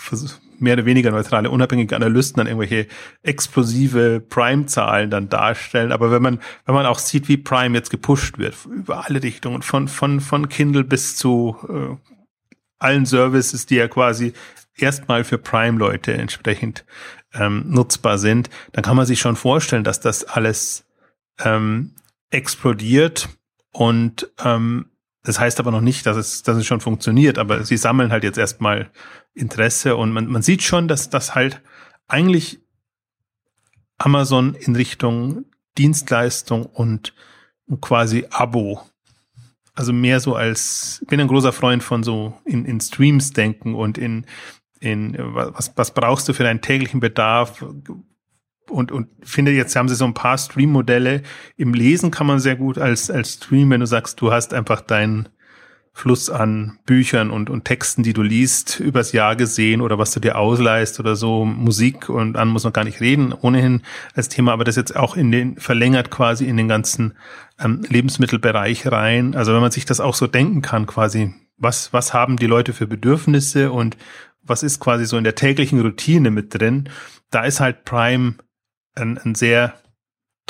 mehr oder weniger neutrale, unabhängige Analysten dann irgendwelche explosive Prime-Zahlen dann darstellen. Aber wenn man, wenn man auch sieht, wie Prime jetzt gepusht wird, über alle Richtungen, von, von, von Kindle bis zu äh, allen Services, die ja quasi erstmal für Prime-Leute entsprechend ähm, nutzbar sind, dann kann man sich schon vorstellen, dass das alles ähm, explodiert und ähm, Das heißt aber noch nicht, dass es, dass es schon funktioniert, aber sie sammeln halt jetzt erstmal Interesse und man, man sieht schon, dass das halt eigentlich Amazon in Richtung Dienstleistung und quasi Abo. Also mehr so als, bin ein großer Freund von so in, in Streams denken und in, in was, was brauchst du für deinen täglichen Bedarf? Und, und finde jetzt haben sie so ein paar Stream-Modelle. Im Lesen kann man sehr gut als, als Stream, wenn du sagst, du hast einfach dein, Fluss an Büchern und, und Texten, die du liest, übers Jahr gesehen oder was du dir ausleihst oder so. Musik und an muss man gar nicht reden, ohnehin als Thema, aber das jetzt auch in den, verlängert quasi in den ganzen ähm, Lebensmittelbereich rein. Also wenn man sich das auch so denken kann, quasi, was, was haben die Leute für Bedürfnisse und was ist quasi so in der täglichen Routine mit drin, da ist halt Prime ein, ein sehr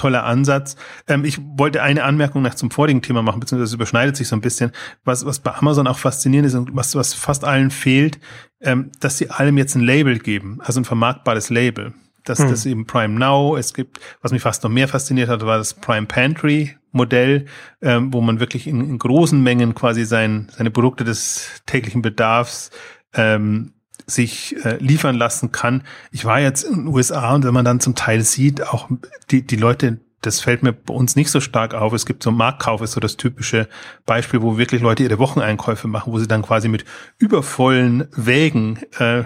toller Ansatz. Ähm, ich wollte eine Anmerkung nach zum vorigen Thema machen, beziehungsweise überschneidet sich so ein bisschen. Was, was bei Amazon auch faszinierend ist und was, was fast allen fehlt, ähm, dass sie allem jetzt ein Label geben, also ein vermarktbares Label. Das, hm. das eben Prime Now, es gibt, was mich fast noch mehr fasziniert hat, war das Prime Pantry Modell, ähm, wo man wirklich in, in großen Mengen quasi sein, seine Produkte des täglichen Bedarfs ähm, sich äh, liefern lassen kann. Ich war jetzt in den USA und wenn man dann zum Teil sieht, auch die, die Leute, das fällt mir bei uns nicht so stark auf. Es gibt so Marktkauf, ist so das typische Beispiel, wo wirklich Leute ihre Wocheneinkäufe machen, wo sie dann quasi mit übervollen Wägen äh,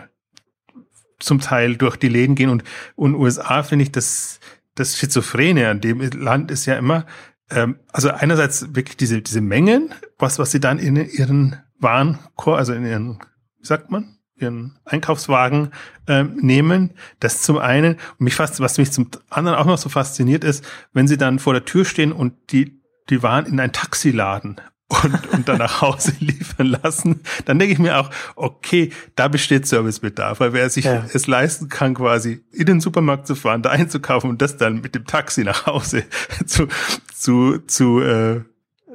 zum Teil durch die Läden gehen. Und, und USA finde ich das, das Schizophrene an dem Land ist ja immer, ähm, also einerseits wirklich diese, diese Mengen, was, was sie dann in ihren Warenkorb, also in ihren, wie sagt man, ihren Einkaufswagen ähm, nehmen. Das zum einen. Und mich fast, was mich zum anderen auch noch so fasziniert ist, wenn sie dann vor der Tür stehen und die, die Waren in ein Taxi laden und, und dann nach Hause liefern lassen, dann denke ich mir auch, okay, da besteht Servicebedarf, weil wer sich ja. es leisten kann, quasi in den Supermarkt zu fahren, da einzukaufen und das dann mit dem Taxi nach Hause zu, zu, zu äh,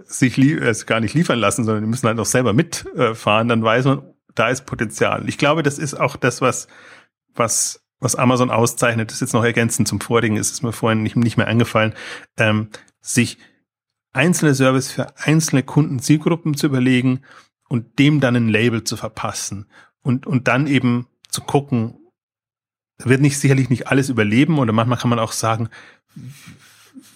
sich also gar nicht liefern lassen, sondern die müssen halt auch selber mitfahren, dann weiß man, da ist Potenzial. Ich glaube, das ist auch das, was, was, was Amazon auszeichnet. Das ist jetzt noch ergänzend zum vorigen, ist mir vorhin nicht, nicht mehr eingefallen, ähm, sich einzelne Service für einzelne Kunden, Zielgruppen zu überlegen und dem dann ein Label zu verpassen und, und dann eben zu gucken, wird nicht sicherlich nicht alles überleben oder manchmal kann man auch sagen,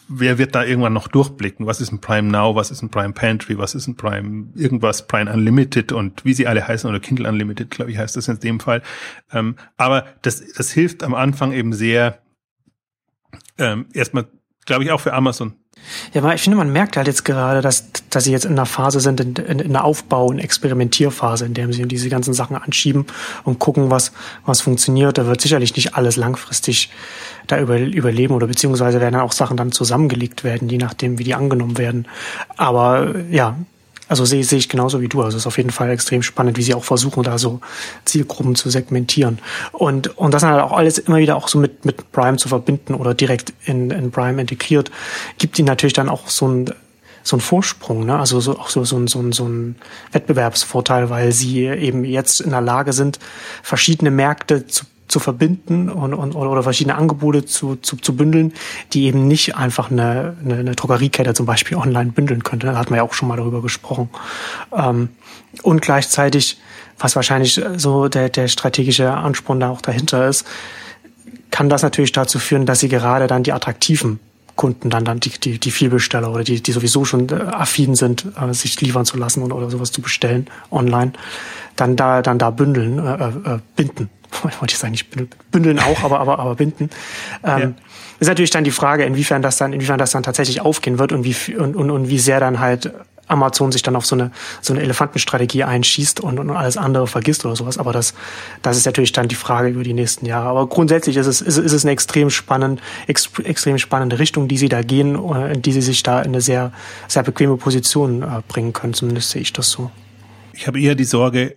wer wird da irgendwann noch durchblicken? Was ist ein Prime Now? Was ist ein Prime Pantry? Was ist ein Prime irgendwas? Prime Unlimited und wie sie alle heißen oder Kindle Unlimited, glaube ich, heißt das in dem Fall. Ähm, aber das, das hilft am Anfang eben sehr, ähm, erstmal, glaube ich, auch für Amazon ja, aber ich finde, man merkt halt jetzt gerade, dass, dass sie jetzt in einer Phase sind, in, in, in einer Aufbau- und Experimentierphase, in der sie diese ganzen Sachen anschieben und gucken, was, was funktioniert. Da wird sicherlich nicht alles langfristig da über, überleben oder beziehungsweise werden auch Sachen dann zusammengelegt werden, je nachdem, wie die angenommen werden. Aber ja, also sehe, sehe ich genauso wie du. Also es ist auf jeden Fall extrem spannend, wie sie auch versuchen, da so Zielgruppen zu segmentieren. Und, und das dann halt auch alles immer wieder auch so mit, mit Prime zu verbinden oder direkt in, in Prime integriert, gibt ihnen natürlich dann auch so ein so ein Vorsprung, ne? also so, auch so, so, ein, so, ein, so ein Wettbewerbsvorteil, weil sie eben jetzt in der Lage sind, verschiedene Märkte zu zu verbinden und, und, oder verschiedene Angebote zu, zu, zu bündeln, die eben nicht einfach eine, eine, eine Drogeriekette zum Beispiel online bündeln könnte. Da hatten wir ja auch schon mal darüber gesprochen. Ähm, und gleichzeitig, was wahrscheinlich so der, der strategische Ansporn da auch dahinter ist, kann das natürlich dazu führen, dass sie gerade dann die attraktiven Kunden dann, dann die, die, die Vielbesteller oder die, die sowieso schon äh, affin sind, äh, sich liefern zu lassen oder, oder sowas zu bestellen online, dann da, dann da bündeln, äh, äh, binden wollte ich sagen, nicht bündeln auch, aber, aber, aber binden. Ähm, ja. Ist natürlich dann die Frage, inwiefern das dann, inwiefern das dann tatsächlich aufgehen wird und wie, und, und, und wie sehr dann halt Amazon sich dann auf so eine, so eine Elefantenstrategie einschießt und, und alles andere vergisst oder sowas. Aber das, das ist natürlich dann die Frage über die nächsten Jahre. Aber grundsätzlich ist es, ist, ist es eine extrem spannend, ex, extrem spannende Richtung, die sie da gehen, in die sie sich da in eine sehr, sehr bequeme Position äh, bringen können. Zumindest sehe ich das so. Ich habe eher die Sorge,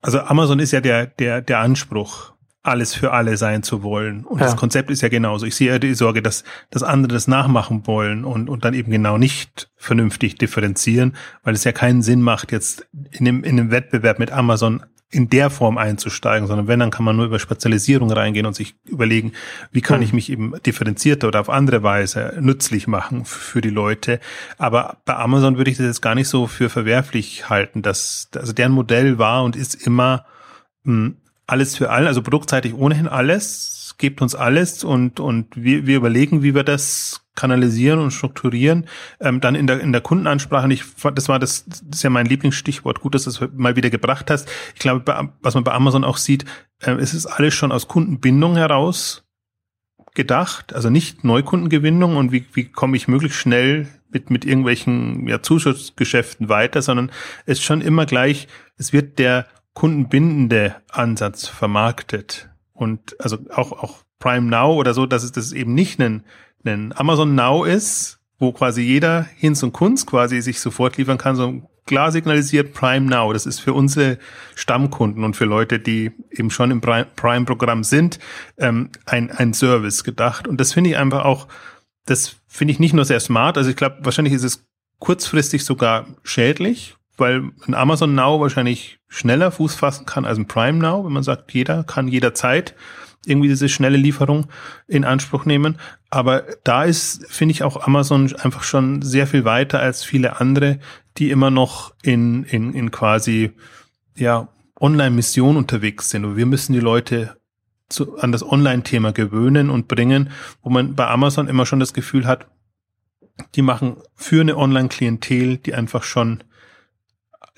also Amazon ist ja der, der, der Anspruch, alles für alle sein zu wollen. Und ja. das Konzept ist ja genauso. Ich sehe ja die Sorge, dass, dass andere das nachmachen wollen und, und dann eben genau nicht vernünftig differenzieren, weil es ja keinen Sinn macht, jetzt in dem, in dem Wettbewerb mit Amazon in der Form einzusteigen, sondern wenn, dann kann man nur über Spezialisierung reingehen und sich überlegen, wie kann ich hm. mich eben differenzierter oder auf andere Weise nützlich machen für die Leute. Aber bei Amazon würde ich das jetzt gar nicht so für verwerflich halten, dass, also deren Modell war und ist immer mh, hm, alles für alle, also produktseitig ohnehin alles, gebt uns alles und, und wir, wir überlegen, wie wir das kanalisieren und strukturieren. Ähm, dann in der, in der Kundenansprache, ich, das war das, das ist ja mein Lieblingsstichwort, gut, dass du es mal wieder gebracht hast. Ich glaube, bei, was man bei Amazon auch sieht, äh, es ist alles schon aus Kundenbindung heraus gedacht, also nicht Neukundengewinnung und wie, wie komme ich möglichst schnell mit, mit irgendwelchen ja, Zuschussgeschäften weiter, sondern es ist schon immer gleich, es wird der kundenbindende Ansatz vermarktet. Und also auch, auch Prime Now oder so, dass es das eben nicht ein ein Amazon Now ist, wo quasi jeder Hinz und Kunst quasi sich sofort liefern kann, so klar signalisiert Prime Now. Das ist für unsere Stammkunden und für Leute, die eben schon im Prime-Programm sind, ähm, ein, ein Service gedacht. Und das finde ich einfach auch, das finde ich nicht nur sehr smart, also ich glaube, wahrscheinlich ist es kurzfristig sogar schädlich, weil ein Amazon Now wahrscheinlich schneller Fuß fassen kann als ein Prime Now, wenn man sagt, jeder kann jederzeit irgendwie diese schnelle Lieferung in Anspruch nehmen. Aber da ist, finde ich, auch Amazon einfach schon sehr viel weiter als viele andere, die immer noch in, in, in quasi, ja, Online-Mission unterwegs sind. Und wir müssen die Leute zu, an das Online-Thema gewöhnen und bringen, wo man bei Amazon immer schon das Gefühl hat, die machen für eine Online-Klientel, die einfach schon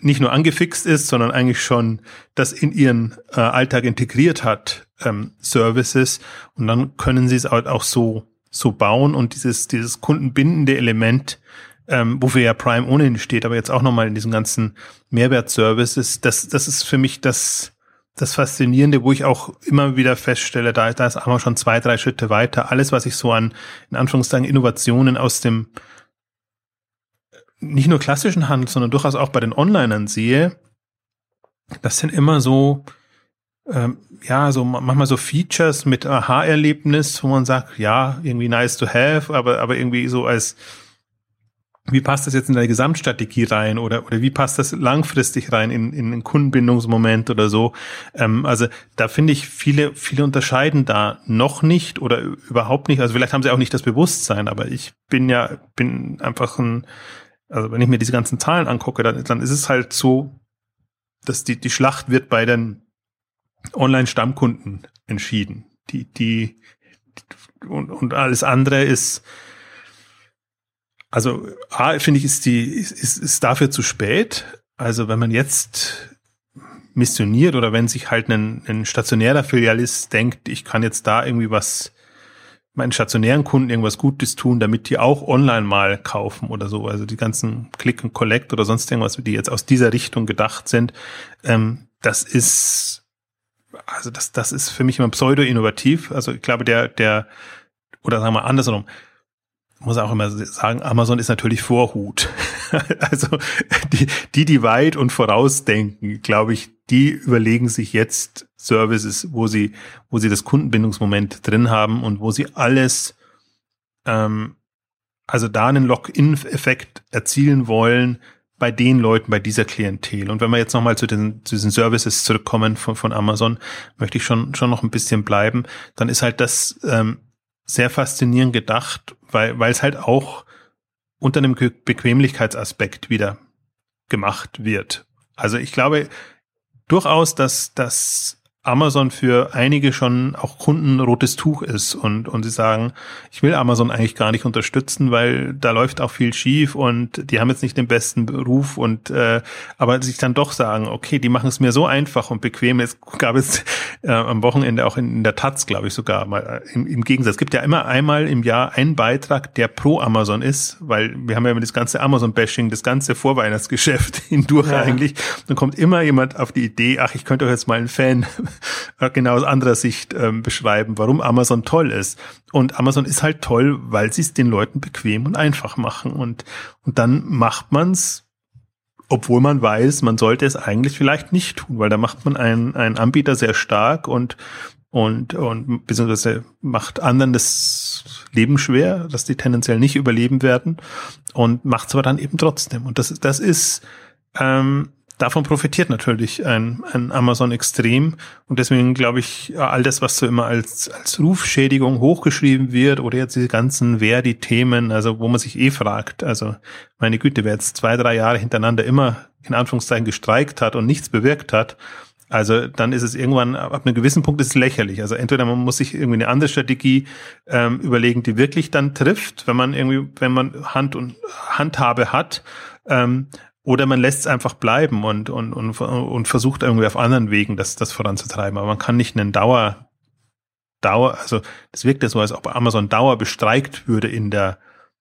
nicht nur angefixt ist, sondern eigentlich schon das in ihren äh, Alltag integriert hat, ähm, Services. Und dann können sie es halt auch so, so bauen und dieses, dieses kundenbindende Element, ähm, wofür ja Prime ohnehin steht, aber jetzt auch nochmal in diesen ganzen Mehrwertservices, das, das ist für mich das, das Faszinierende, wo ich auch immer wieder feststelle, da, da ist einmal schon zwei, drei Schritte weiter. Alles, was ich so an, in Anführungszeichen, Innovationen aus dem, nicht nur klassischen Handel, sondern durchaus auch bei den Onlinern sehe, das sind immer so, ähm, ja, so manchmal so Features mit Aha-Erlebnis, wo man sagt, ja, irgendwie nice to have, aber, aber irgendwie so als, wie passt das jetzt in deine Gesamtstrategie rein oder, oder wie passt das langfristig rein in, in einen Kundenbindungsmoment oder so? Ähm, also da finde ich, viele, viele unterscheiden da noch nicht oder überhaupt nicht. Also vielleicht haben sie auch nicht das Bewusstsein, aber ich bin ja, bin einfach ein, also wenn ich mir diese ganzen Zahlen angucke, dann, dann ist es halt so, dass die, die Schlacht wird bei den Online-Stammkunden entschieden. Die, die, und, und alles andere ist, also A, finde ich, ist die, ist, ist dafür zu spät. Also wenn man jetzt missioniert oder wenn sich halt ein, ein stationärer Filialist denkt, ich kann jetzt da irgendwie was meinen stationären Kunden irgendwas Gutes tun, damit die auch online mal kaufen oder so. Also die ganzen Click and Collect oder sonst irgendwas, die jetzt aus dieser Richtung gedacht sind, ähm, das ist, also das, das ist für mich immer pseudo-innovativ. Also ich glaube, der, der, oder sagen wir andersrum, muss auch immer sagen, Amazon ist natürlich Vorhut. also die, die, die weit und vorausdenken, glaube ich, die überlegen sich jetzt Services, wo sie, wo sie das Kundenbindungsmoment drin haben und wo sie alles, ähm, also da einen Lock-in-Effekt erzielen wollen bei den Leuten, bei dieser Klientel. Und wenn wir jetzt nochmal zu, den, zu diesen Services zurückkommen von, von Amazon, möchte ich schon, schon noch ein bisschen bleiben, dann ist halt das ähm, sehr faszinierend gedacht, weil, weil es halt auch unter einem Bequemlichkeitsaspekt wieder gemacht wird. Also ich glaube durchaus, dass, dass Amazon für einige schon auch Kunden rotes Tuch ist und, und sie sagen, ich will Amazon eigentlich gar nicht unterstützen, weil da läuft auch viel schief und die haben jetzt nicht den besten Beruf und äh, aber sich dann doch sagen, okay, die machen es mir so einfach und bequem. Es gab es äh, am Wochenende auch in, in der Taz, glaube ich, sogar mal äh, im, im Gegensatz. Es gibt ja immer einmal im Jahr einen Beitrag, der pro Amazon ist, weil wir haben ja immer das ganze Amazon-Bashing, das ganze Vorweihnachtsgeschäft hindurch ja. eigentlich. Dann kommt immer jemand auf die Idee, ach, ich könnte doch jetzt mal einen Fan genau aus anderer Sicht ähm, beschreiben, warum Amazon toll ist. Und Amazon ist halt toll, weil sie es den Leuten bequem und einfach machen. Und, und dann macht man's, obwohl man weiß, man sollte es eigentlich vielleicht nicht tun, weil da macht man einen, einen Anbieter sehr stark und und, und beziehungsweise macht anderen das Leben schwer, dass die tendenziell nicht überleben werden und macht es aber dann eben trotzdem. Und das, das ist ähm, davon profitiert natürlich ein, ein Amazon extrem. Und deswegen glaube ich, all das, was so immer als, als Rufschädigung hochgeschrieben wird oder jetzt diese ganzen Verdi-Themen, also wo man sich eh fragt, also meine Güte, wer jetzt zwei, drei Jahre hintereinander immer in Anführungszeichen gestreikt hat und nichts bewirkt hat, also dann ist es irgendwann, ab einem gewissen Punkt ist es lächerlich. Also entweder man muss sich irgendwie eine andere Strategie ähm, überlegen, die wirklich dann trifft, wenn man irgendwie, wenn man Hand und Handhabe hat, ähm, oder man lässt es einfach bleiben und, und, und, und versucht irgendwie auf anderen Wegen das, das voranzutreiben. Aber man kann nicht einen Dauer, Dauer, also das wirkt ja so, als ob Amazon Dauer bestreikt würde in der,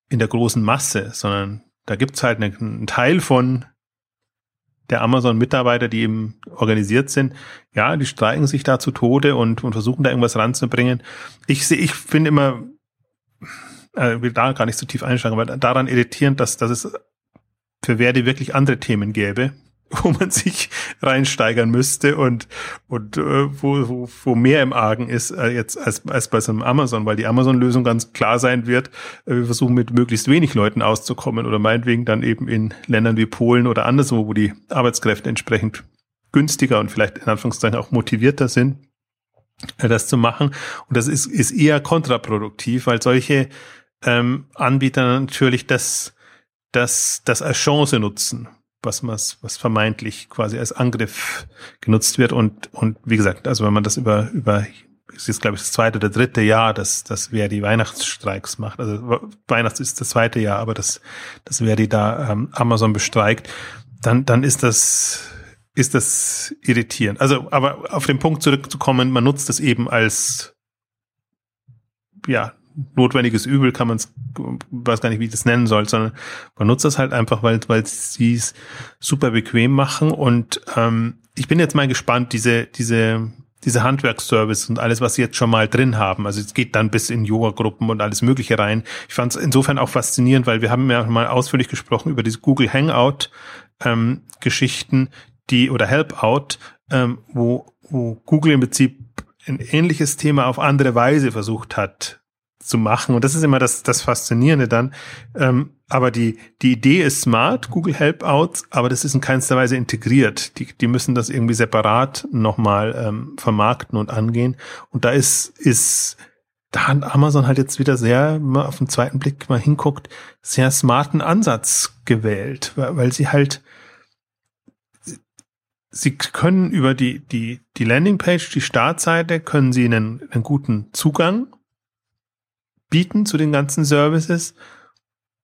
in der großen Masse, sondern da gibt's halt einen, einen Teil von der Amazon-Mitarbeiter, die eben organisiert sind, ja, die streiken sich da zu Tode und, und versuchen da irgendwas ranzubringen. Ich sehe, ich finde immer, äh, will da gar nicht so tief einsteigen, aber daran irritierend, dass, dass es für Verdi wirklich andere Themen gäbe, wo man sich reinsteigern müsste und, und äh, wo, wo, wo mehr im Argen ist äh, jetzt als, als bei so einem Amazon, weil die Amazon-Lösung ganz klar sein wird, äh, wir versuchen mit möglichst wenig Leuten auszukommen oder meinetwegen dann eben in Ländern wie Polen oder anderswo, wo die Arbeitskräfte entsprechend günstiger und vielleicht in Anführungszeichen auch motivierter sind, äh, das zu machen. Und das ist, ist eher kontraproduktiv, weil solche ähm, Anbieter natürlich das, das, das als Chance nutzen was was, was vermeintlich quasi als Angriff genutzt wird. Und, und wie gesagt, also wenn man das über, über, es ist glaube ich das zweite oder dritte Jahr, dass, dass wer die Weihnachtsstreiks macht. Also Weihnachts ist das zweite Jahr, aber das, das wer die da ähm, Amazon bestreikt, dann, dann ist das, ist das irritierend. Also, aber auf den Punkt zurückzukommen, man nutzt das eben als, ja, notwendiges Übel kann man es, weiß gar nicht, wie ich das nennen soll, sondern man nutzt das halt einfach, weil, weil sie es super bequem machen. Und ähm, ich bin jetzt mal gespannt, diese, diese, diese Handwerksservice und alles, was sie jetzt schon mal drin haben. Also es geht dann bis in Yoga-Gruppen und alles Mögliche rein. Ich fand es insofern auch faszinierend, weil wir haben ja mal ausführlich gesprochen über diese Google Hangout ähm, die oder Help-out, ähm, wo, wo Google im Prinzip ein ähnliches Thema auf andere Weise versucht hat zu machen. Und das ist immer das, das Faszinierende dann. Ähm, aber die, die Idee ist smart, Google Helpouts, aber das ist in keinster Weise integriert. Die, die müssen das irgendwie separat nochmal ähm, vermarkten und angehen. Und da ist, ist, da hat Amazon halt jetzt wieder sehr, wenn man auf den zweiten Blick mal hinguckt, sehr smarten Ansatz gewählt, weil, weil sie halt, Sie können über die, die, die Landingpage, die Startseite, können Sie einen, einen guten Zugang bieten zu den ganzen Services.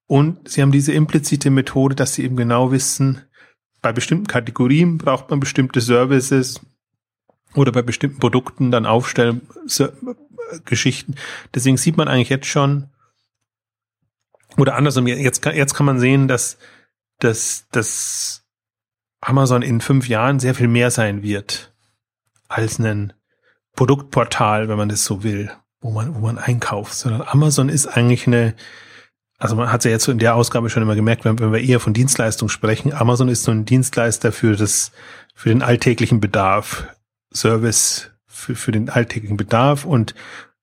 Und sie haben diese implizite Methode, dass sie eben genau wissen, bei bestimmten Kategorien braucht man bestimmte Services oder bei bestimmten Produkten dann aufstellen Geschichten. Deswegen sieht man eigentlich jetzt schon, oder andersrum, jetzt kann, jetzt kann man sehen, dass, dass, dass Amazon in fünf Jahren sehr viel mehr sein wird als ein Produktportal, wenn man das so will wo man, wo man einkauft, sondern Amazon ist eigentlich eine, also man hat ja jetzt so in der Ausgabe schon immer gemerkt, wenn, wenn wir eher von Dienstleistung sprechen, Amazon ist so ein Dienstleister für das, für den alltäglichen Bedarf, Service für, für den alltäglichen Bedarf und,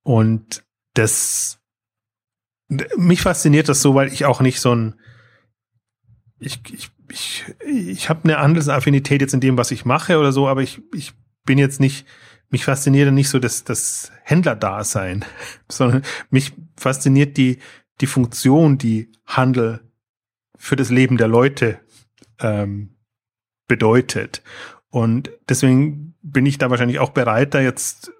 und das, mich fasziniert das so, weil ich auch nicht so ein, ich, ich, ich, ich habe eine Handelsaffinität jetzt in dem, was ich mache oder so, aber ich, ich bin jetzt nicht, mich fasziniert nicht so das, das Händlerdasein, sondern mich fasziniert die, die Funktion, die Handel für das Leben der Leute ähm, bedeutet. Und deswegen bin ich da wahrscheinlich auch bereit, da jetzt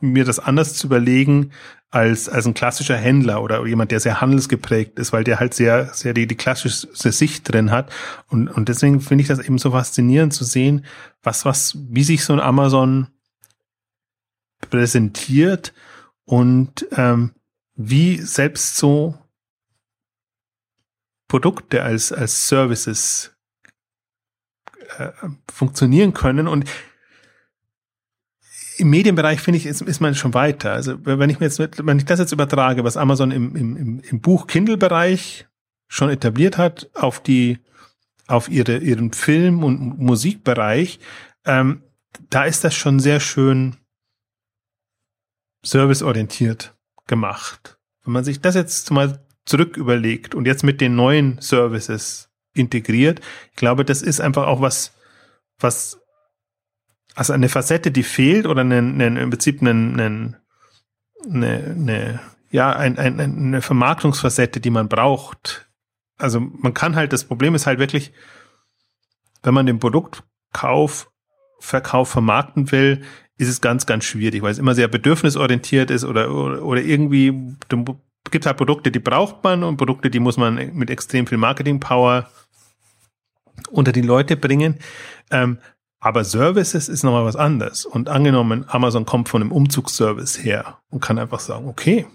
mir das anders zu überlegen als, als ein klassischer Händler oder jemand, der sehr handelsgeprägt ist, weil der halt sehr, sehr die, die klassische Sicht drin hat. Und, und deswegen finde ich das eben so faszinierend zu sehen, was, was, wie sich so ein Amazon präsentiert und ähm, wie selbst so Produkte als, als Services äh, funktionieren können. Und im Medienbereich finde ich, ist, ist man schon weiter. Also wenn ich mir jetzt, wenn ich das jetzt übertrage, was Amazon im, im, im Buch-Kindle-Bereich schon etabliert hat, auf die, auf ihre, ihren Film- und Musikbereich, ähm, da ist das schon sehr schön serviceorientiert gemacht. Wenn man sich das jetzt mal zurück überlegt und jetzt mit den neuen Services integriert, ich glaube, das ist einfach auch was, was, also eine Facette, die fehlt oder einen, einen, im Prinzip einen, einen, eine, eine, ja, ein, ein, eine Vermarktungsfacette, die man braucht. Also man kann halt, das Problem ist halt wirklich, wenn man den Produktkauf, Verkauf vermarkten will, ist es ganz, ganz schwierig, weil es immer sehr bedürfnisorientiert ist oder, oder, irgendwie, gibt halt Produkte, die braucht man und Produkte, die muss man mit extrem viel Marketing-Power unter die Leute bringen. Ähm, aber Services ist nochmal was anderes. Und angenommen, Amazon kommt von einem Umzugsservice her und kann einfach sagen, okay,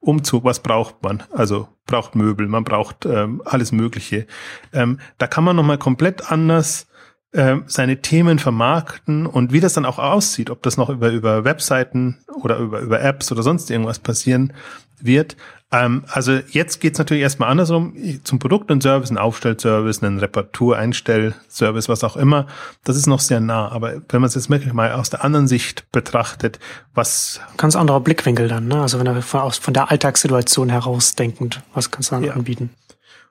Umzug, was braucht man? Also braucht Möbel, man braucht ähm, alles Mögliche. Ähm, da kann man nochmal komplett anders äh, seine Themen vermarkten und wie das dann auch aussieht, ob das noch über, über Webseiten oder über, über Apps oder sonst irgendwas passieren wird. Ähm, also jetzt geht's natürlich erstmal andersrum, zum Produkt und Service, ein Aufstellservice, ein Reparatur-Einstellservice, was auch immer. Das ist noch sehr nah. Aber wenn man es jetzt wirklich mal aus der anderen Sicht betrachtet, was... Ganz anderer Blickwinkel dann, ne? Also wenn er von, aus, von der Alltagssituation heraus denkend, was kannst du dann ja. anbieten?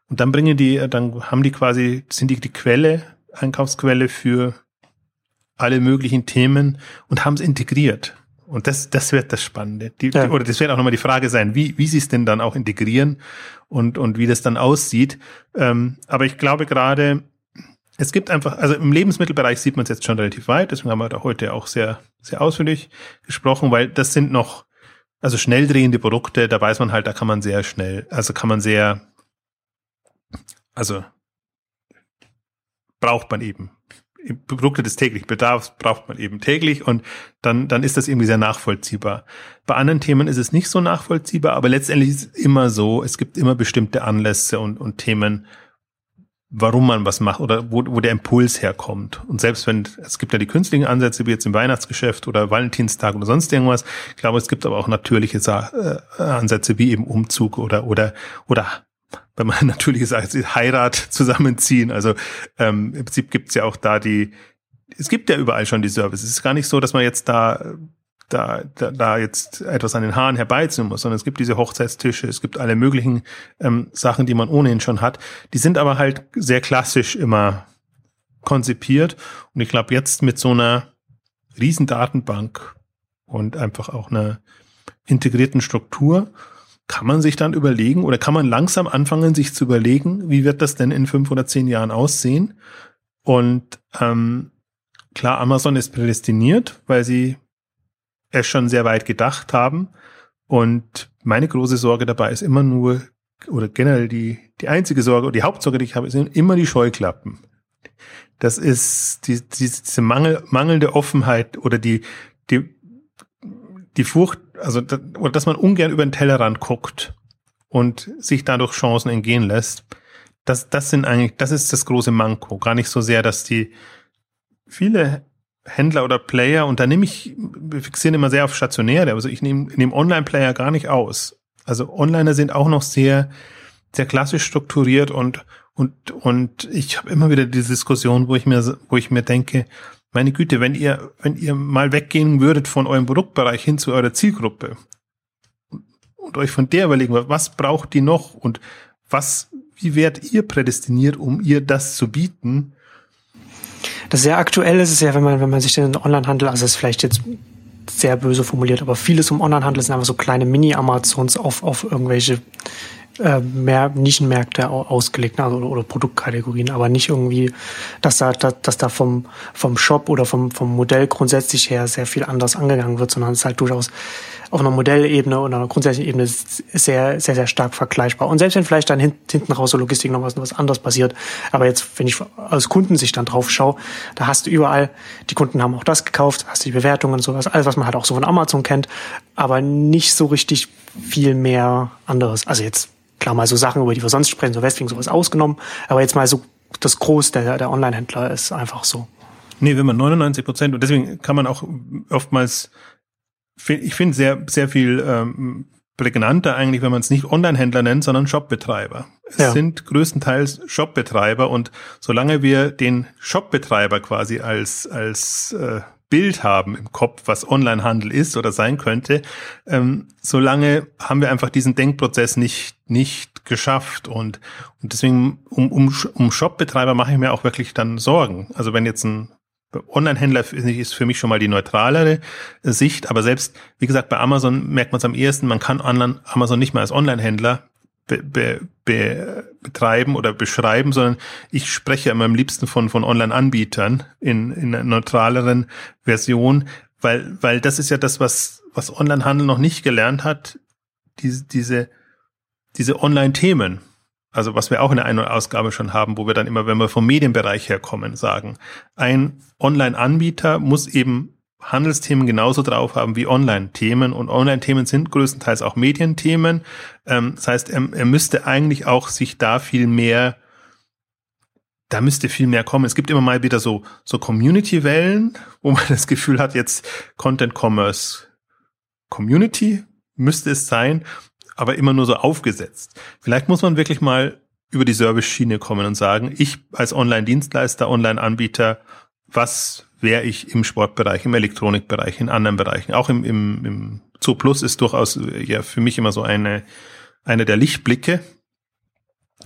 Und dann bringen die, dann haben die quasi, sind die die Quelle Einkaufsquelle für alle möglichen Themen und haben es integriert. Und das, das wird das Spannende. Die, ja. Oder das wird auch nochmal die Frage sein, wie, wie sie es denn dann auch integrieren und, und wie das dann aussieht. Ähm, aber ich glaube gerade, es gibt einfach, also im Lebensmittelbereich sieht man es jetzt schon relativ weit, deswegen haben wir da heute auch sehr, sehr ausführlich gesprochen, weil das sind noch, also schnell drehende Produkte, da weiß man halt, da kann man sehr schnell, also kann man sehr, also braucht man eben. Produkte des täglichen Bedarfs braucht man eben täglich und dann, dann ist das irgendwie sehr nachvollziehbar. Bei anderen Themen ist es nicht so nachvollziehbar, aber letztendlich ist es immer so, es gibt immer bestimmte Anlässe und, und Themen, warum man was macht oder wo, wo der Impuls herkommt. Und selbst wenn, es gibt ja die künstlichen Ansätze, wie jetzt im Weihnachtsgeschäft oder Valentinstag oder sonst irgendwas, ich glaube, es gibt aber auch natürliche äh, Ansätze wie eben Umzug oder, oder, oder wenn man natürlich sagt, Heirat zusammenziehen. Also ähm, im Prinzip gibt's ja auch da die, es gibt ja überall schon die Services. Es ist gar nicht so, dass man jetzt da da, da, da jetzt etwas an den Haaren herbeiziehen muss, sondern es gibt diese Hochzeitstische, es gibt alle möglichen ähm, Sachen, die man ohnehin schon hat. Die sind aber halt sehr klassisch immer konzipiert. Und ich glaube, jetzt mit so einer Riesendatenbank und einfach auch einer integrierten Struktur kann man sich dann überlegen oder kann man langsam anfangen, sich zu überlegen, wie wird das denn in fünf oder zehn Jahren aussehen? Und ähm, klar, Amazon ist prädestiniert, weil sie es schon sehr weit gedacht haben. Und meine große Sorge dabei ist immer nur, oder generell die, die einzige Sorge oder die Hauptsorge, die ich habe, sind immer die Scheuklappen. Das ist die, die, diese Mangel, mangelnde Offenheit oder die, die, die Furcht, also dass man ungern über den Tellerrand guckt und sich dadurch Chancen entgehen lässt, das, das sind eigentlich, das ist das große Manko. Gar nicht so sehr, dass die viele Händler oder Player, und da nehme ich, wir fixieren immer sehr auf Stationäre, also ich nehme, nehme Online-Player gar nicht aus. Also Onliner sind auch noch sehr, sehr klassisch strukturiert und, und, und ich habe immer wieder diese Diskussion, wo ich mir, wo ich mir denke, meine Güte, wenn ihr, wenn ihr mal weggehen würdet von eurem Produktbereich hin zu eurer Zielgruppe und euch von der überlegen, was braucht die noch und was, wie werdet ihr prädestiniert, um ihr das zu bieten? Das sehr aktuell ist es ja, wenn man, wenn man sich den Onlinehandel, also das ist vielleicht jetzt sehr böse formuliert, aber vieles im Onlinehandel sind einfach so kleine Mini-Amazons auf, auf irgendwelche äh, mehr Nischenmärkte ausgelegt also, oder, Produktkategorien, aber nicht irgendwie, dass da, dass, dass da vom, vom Shop oder vom, vom Modell grundsätzlich her sehr viel anders angegangen wird, sondern es ist halt durchaus auf einer Modellebene oder einer grundsätzlichen Ebene sehr, sehr, sehr stark vergleichbar. Und selbst wenn vielleicht dann hinten raus so Logistik noch was, was anderes passiert, aber jetzt, wenn ich aus Kundensicht dann drauf schaue, da hast du überall, die Kunden haben auch das gekauft, hast die Bewertungen und sowas, alles, was man halt auch so von Amazon kennt, aber nicht so richtig viel mehr anderes. Also jetzt Klar, mal so Sachen, über die wir sonst sprechen, so Westwing, sowas ausgenommen. Aber jetzt mal so das Groß der, der Online-Händler ist einfach so. Nee, wenn man 99 Prozent, und deswegen kann man auch oftmals, ich finde sehr, sehr viel ähm, prägnanter eigentlich, wenn man es nicht Online-Händler nennt, sondern Shopbetreiber. Es ja. sind größtenteils Shopbetreiber und solange wir den Shopbetreiber quasi als, als äh, Bild haben im Kopf, was Onlinehandel ist oder sein könnte, ähm, solange haben wir einfach diesen Denkprozess nicht, nicht geschafft. Und, und deswegen um, um, um Shopbetreiber mache ich mir auch wirklich dann Sorgen. Also wenn jetzt ein Online-Händler ist für mich schon mal die neutralere Sicht, aber selbst, wie gesagt, bei Amazon merkt man es am ehesten, man kann Amazon nicht mehr als Online-Händler be, be, be, betreiben oder beschreiben, sondern ich spreche immer am liebsten von, von Online-Anbietern in, in einer neutraleren Version, weil, weil das ist ja das, was, was Online-Handel noch nicht gelernt hat, diese, diese, diese Online-Themen. Also was wir auch in der einen Ausgabe schon haben, wo wir dann immer, wenn wir vom Medienbereich herkommen, sagen, ein Online-Anbieter muss eben Handelsthemen genauso drauf haben wie Online-Themen. Und Online-Themen sind größtenteils auch Medienthemen. Ähm, das heißt, er, er müsste eigentlich auch sich da viel mehr, da müsste viel mehr kommen. Es gibt immer mal wieder so, so Community-Wellen, wo man das Gefühl hat, jetzt Content Commerce Community müsste es sein, aber immer nur so aufgesetzt. Vielleicht muss man wirklich mal über die Service-Schiene kommen und sagen, ich als Online-Dienstleister, Online-Anbieter, was wäre ich im Sportbereich, im Elektronikbereich, in anderen Bereichen. Auch im, im, im Zoo Plus ist durchaus äh, ja für mich immer so eine, eine der Lichtblicke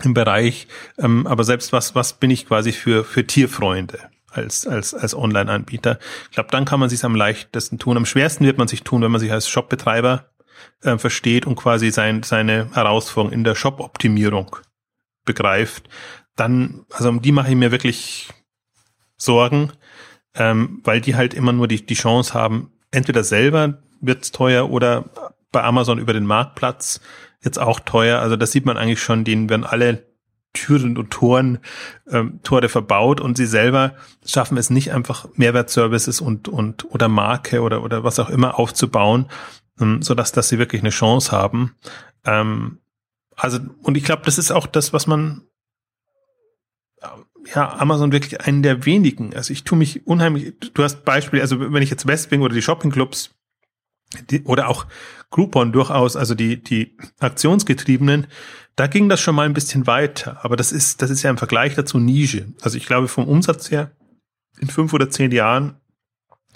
im Bereich. Ähm, aber selbst was, was bin ich quasi für, für Tierfreunde? als, als, als Online-Anbieter. Ich glaube, dann kann man sich am leichtesten tun. Am schwersten wird man sich tun, wenn man sich als Shopbetreiber äh, versteht und quasi sein, seine Herausforderung in der Shop-Optimierung begreift. Dann, also um die mache ich mir wirklich Sorgen, ähm, weil die halt immer nur die, die Chance haben, entweder selber wird's teuer oder bei Amazon über den Marktplatz jetzt auch teuer. Also das sieht man eigentlich schon, denen werden alle Türen und Toren, ähm, Tore verbaut und sie selber schaffen es nicht einfach Mehrwertservices und, und oder Marke oder, oder was auch immer aufzubauen, ähm, so dass, dass sie wirklich eine Chance haben. Ähm, also, und ich glaube, das ist auch das, was man ja, Amazon wirklich einen der wenigen. Also ich tue mich unheimlich, du hast Beispiele, also wenn ich jetzt Westwing oder die Shoppingclubs oder auch Groupon durchaus, also die, die Aktionsgetriebenen, da ging das schon mal ein bisschen weiter. Aber das ist, das ist ja im Vergleich dazu Nische. Also ich glaube vom Umsatz her, in fünf oder zehn Jahren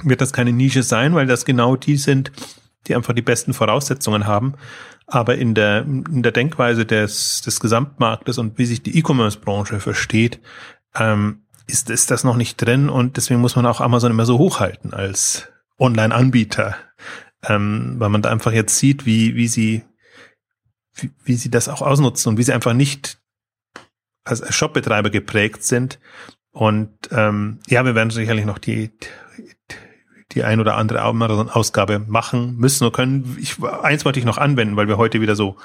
wird das keine Nische sein, weil das genau die sind, die einfach die besten Voraussetzungen haben. Aber in der, in der Denkweise des, des Gesamtmarktes und wie sich die E-Commerce-Branche versteht, ähm, ist, ist das noch nicht drin und deswegen muss man auch Amazon immer so hochhalten als Online-Anbieter, ähm, weil man da einfach jetzt sieht, wie, wie sie, wie, wie sie das auch ausnutzen und wie sie einfach nicht als Shopbetreiber geprägt sind. Und ähm, ja, wir werden sicherlich noch die, die ein oder andere Amazon-Ausgabe machen müssen und können. Ich, eins wollte ich noch anwenden, weil wir heute wieder so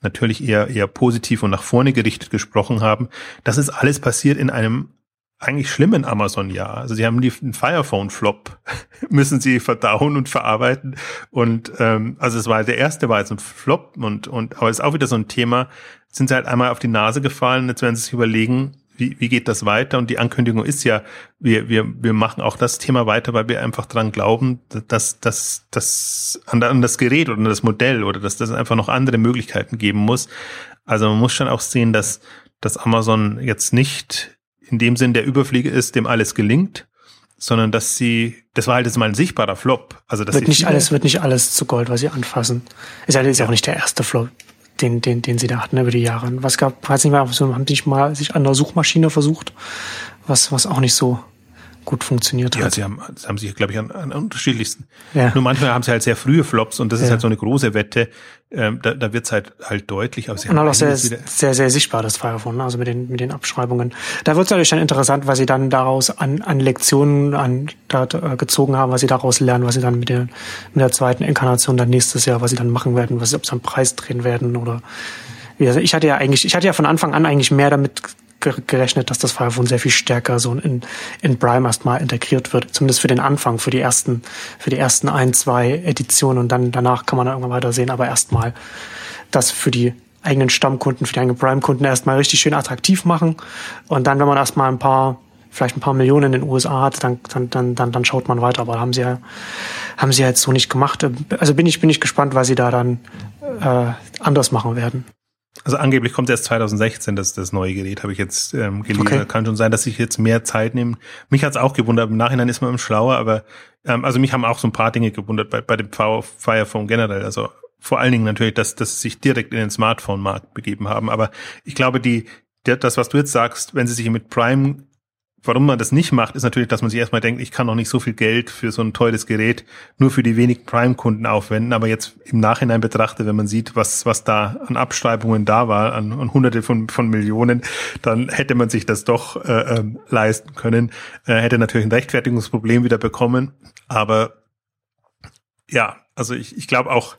natürlich eher, eher positiv und nach vorne gerichtet gesprochen haben. Das ist alles passiert in einem eigentlich schlimmen Amazon-Jahr. Also sie haben die, Firephone-Flop, müssen sie verdauen und verarbeiten. Und ähm, also es war der erste war jetzt ein Flop und, und aber es ist auch wieder so ein Thema, sind sie halt einmal auf die Nase gefallen, jetzt werden sie sich überlegen, wie, wie geht das weiter? Und die Ankündigung ist ja, wir, wir, wir machen auch das Thema weiter, weil wir einfach dran glauben, dass, dass, dass an, an das Gerät oder an das Modell oder dass das einfach noch andere Möglichkeiten geben muss. Also man muss schon auch sehen, dass, dass Amazon jetzt nicht in dem Sinn der Überfliege ist, dem alles gelingt, sondern dass sie, das war halt jetzt mal ein sichtbarer Flop. Also das wird nicht alles, wird nicht alles zu Gold, was sie anfassen. Ist halt jetzt auch nicht der erste Flop, den, den, den sie da hatten über die Jahre. Was gab, weiß nicht mal, haben die nicht mal sich an der Suchmaschine versucht, was, was auch nicht so gut funktioniert hat. Ja, sie haben, sie haben sich, glaube ich, an, an unterschiedlichsten. Ja. Nur manchmal haben sie halt sehr frühe Flops und das ja. ist halt so eine große Wette. Ähm, da da wird es halt halt deutlich. Aber sie und haben auch sehr, sehr, sehr sichtbar, das Firefone, also mit den, mit den Abschreibungen. Da wird es natürlich dann interessant, was sie dann daraus an, an Lektionen an, da, äh, gezogen haben, was sie daraus lernen, was sie dann mit der, mit der zweiten Inkarnation dann nächstes Jahr, was sie dann machen werden, was sie, ob sie am Preis drehen werden oder ich hatte ja eigentlich, ich hatte ja von Anfang an eigentlich mehr damit gerechnet, dass das Firephone sehr viel stärker so in, in Prime erstmal integriert wird. Zumindest für den Anfang, für die ersten, für die ersten ein, zwei Editionen und dann danach kann man dann irgendwann weiter sehen, aber erstmal das für die eigenen Stammkunden, für die eigenen Prime-Kunden erstmal richtig schön attraktiv machen. Und dann, wenn man erstmal ein paar, vielleicht ein paar Millionen in den USA hat, dann, dann, dann, dann, dann schaut man weiter. Aber haben sie ja, haben sie ja jetzt so nicht gemacht. Also bin ich, bin ich gespannt, was sie da dann äh, anders machen werden. Also angeblich kommt erst 2016 das, das neue Gerät, habe ich jetzt ähm, gelesen. Okay. Kann schon sein, dass sich jetzt mehr Zeit nehmen. Mich hat's auch gewundert. Im Nachhinein ist man im schlauer, aber ähm, also mich haben auch so ein paar Dinge gewundert bei, bei dem Fire Phone generell. Also vor allen Dingen natürlich, dass, dass sie sich direkt in den Smartphone-Markt begeben haben. Aber ich glaube, die, das, was du jetzt sagst, wenn sie sich mit Prime warum man das nicht macht, ist natürlich, dass man sich erstmal denkt, ich kann doch nicht so viel Geld für so ein teures Gerät nur für die wenigen Prime-Kunden aufwenden. Aber jetzt im Nachhinein betrachte, wenn man sieht, was, was da an Abschreibungen da war, an, an hunderte von, von Millionen, dann hätte man sich das doch äh, äh, leisten können. Äh, hätte natürlich ein Rechtfertigungsproblem wieder bekommen. Aber ja, also ich, ich glaube auch,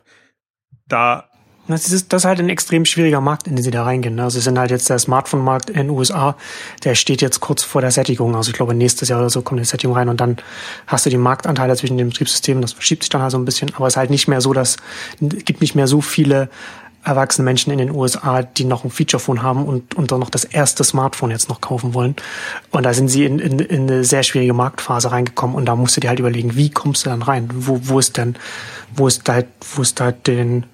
da das ist, das ist halt ein extrem schwieriger Markt, in den sie da reingehen. Ne? Also sie sind halt jetzt der Smartphone-Markt in den USA, der steht jetzt kurz vor der Sättigung. Also ich glaube, nächstes Jahr oder so kommt die Sättigung rein und dann hast du die Marktanteile zwischen den Betriebssystemen, das verschiebt sich dann halt so ein bisschen. Aber es ist halt nicht mehr so, dass es gibt nicht mehr so viele erwachsene Menschen in den USA, die noch ein Featurephone haben und, und dann noch das erste Smartphone jetzt noch kaufen wollen. Und da sind sie in, in, in eine sehr schwierige Marktphase reingekommen und da musst du dir halt überlegen, wie kommst du dann rein? Wo, wo ist denn, wo ist da, wo ist da den,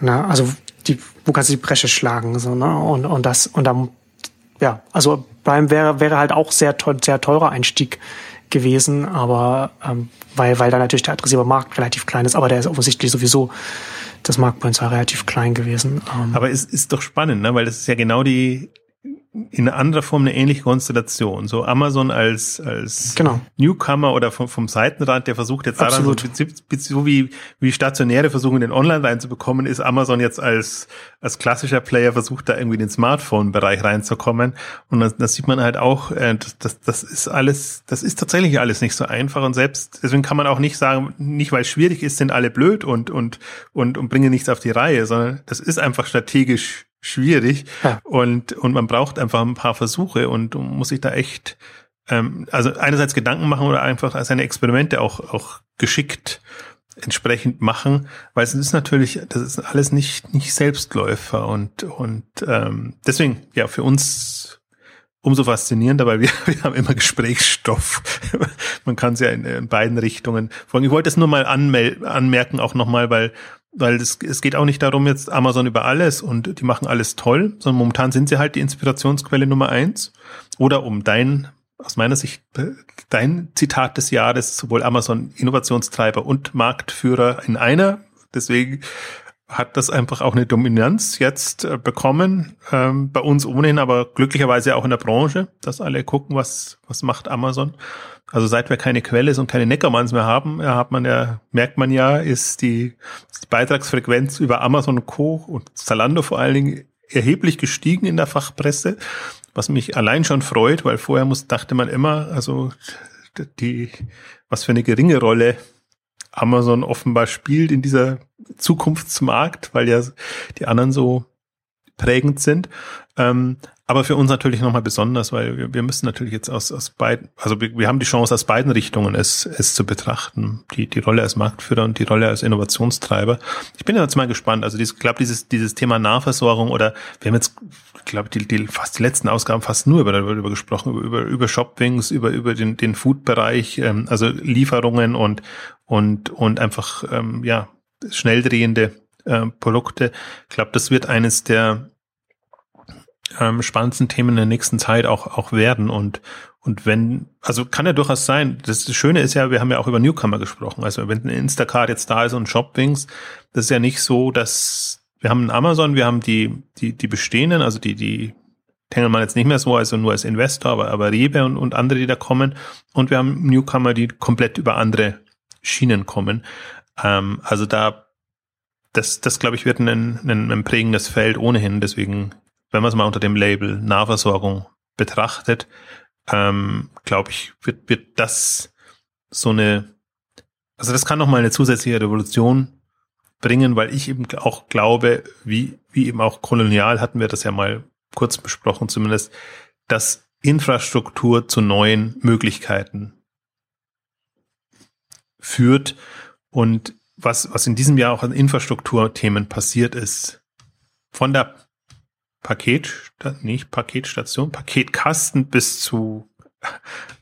na, also die, wo kannst du die Bresche schlagen, so, ne? Und, und das, und dann, ja, also Prime wäre, wäre halt auch sehr, sehr teurer Einstieg gewesen, aber ähm, weil, weil da natürlich der adressive Markt relativ klein ist, aber der ist offensichtlich sowieso das Marktpotenzial relativ klein gewesen. Ähm. Aber es ist doch spannend, ne? weil das ist ja genau die in anderer Form eine ähnliche Konstellation. So Amazon als, als genau. Newcomer oder vom, vom Seitenrand, der versucht jetzt daran, so, so wie, wie Stationäre versuchen, den Online reinzubekommen, ist Amazon jetzt als, als klassischer Player versucht, da irgendwie in den Smartphone-Bereich reinzukommen. Und das, das sieht man halt auch, äh, das, das, das ist alles, das ist tatsächlich alles nicht so einfach. Und selbst, deswegen kann man auch nicht sagen, nicht weil es schwierig ist, sind alle blöd und, und, und, und bringen nichts auf die Reihe, sondern das ist einfach strategisch schwierig ja. und, und man braucht einfach ein paar Versuche und muss sich da echt, ähm, also einerseits Gedanken machen oder einfach seine Experimente auch, auch geschickt entsprechend machen, weil es ist natürlich, das ist alles nicht, nicht Selbstläufer und, und ähm, deswegen, ja, für uns umso faszinierender, weil wir, wir haben immer Gesprächsstoff. Man kann es ja in, in beiden Richtungen folgen. Ich wollte es nur mal anmerken, auch nochmal, weil weil es, es geht auch nicht darum, jetzt Amazon über alles und die machen alles toll, sondern momentan sind sie halt die Inspirationsquelle Nummer eins. Oder um dein, aus meiner Sicht, dein Zitat des Jahres, sowohl Amazon Innovationstreiber und Marktführer in einer. Deswegen hat das einfach auch eine Dominanz jetzt äh, bekommen, ähm, bei uns ohnehin, aber glücklicherweise auch in der Branche, dass alle gucken, was, was macht Amazon. Also seit wir keine Quelle und keine Neckermanns mehr haben, ja, hat man ja, merkt man ja, ist die, ist die Beitragsfrequenz über Amazon Co. und Zalando vor allen Dingen erheblich gestiegen in der Fachpresse, was mich allein schon freut, weil vorher muss, dachte man immer, also die, was für eine geringe Rolle Amazon offenbar spielt in dieser Zukunftsmarkt, weil ja die anderen so prägend sind. Ähm, aber für uns natürlich nochmal besonders, weil wir, wir müssen natürlich jetzt aus, aus beiden, also wir, wir haben die Chance aus beiden Richtungen es, es zu betrachten. Die, die Rolle als Marktführer und die Rolle als Innovationstreiber. Ich bin jetzt mal gespannt. Also ich glaube, dieses, dieses Thema Nahversorgung oder wir haben jetzt, ich glaube, die, die, fast die letzten Ausgaben fast nur über, darüber gesprochen, über, über, über Shopwings, über, über den, den Food-Bereich, ähm, also Lieferungen und, und, und einfach, ähm, ja, schnell drehende äh, Produkte. Ich glaube, das wird eines der ähm, spannendsten Themen in der nächsten Zeit auch, auch werden. Und, und wenn, also kann ja durchaus sein, das, Schöne ist ja, wir haben ja auch über Newcomer gesprochen. Also wenn ein Instacart jetzt da ist und Shopwings, das ist ja nicht so, dass wir haben Amazon, wir haben die, die, die bestehenden, also die, die Tengelmann jetzt nicht mehr so, also nur als Investor, aber, aber Rewe und, und andere, die da kommen. Und wir haben Newcomer, die komplett über andere Schienen kommen. Ähm, also da, das, das glaube ich, wird ein, ein, ein prägendes Feld ohnehin. Deswegen wenn man es mal unter dem Label Nahversorgung betrachtet, ähm, glaube ich, wird, wird das so eine, also das kann noch mal eine zusätzliche Revolution bringen, weil ich eben auch glaube, wie, wie eben auch kolonial hatten wir das ja mal kurz besprochen zumindest, dass Infrastruktur zu neuen Möglichkeiten führt und was, was in diesem Jahr auch an Infrastrukturthemen passiert ist, von der Paket, nicht Paketstation, Paketkasten bis zu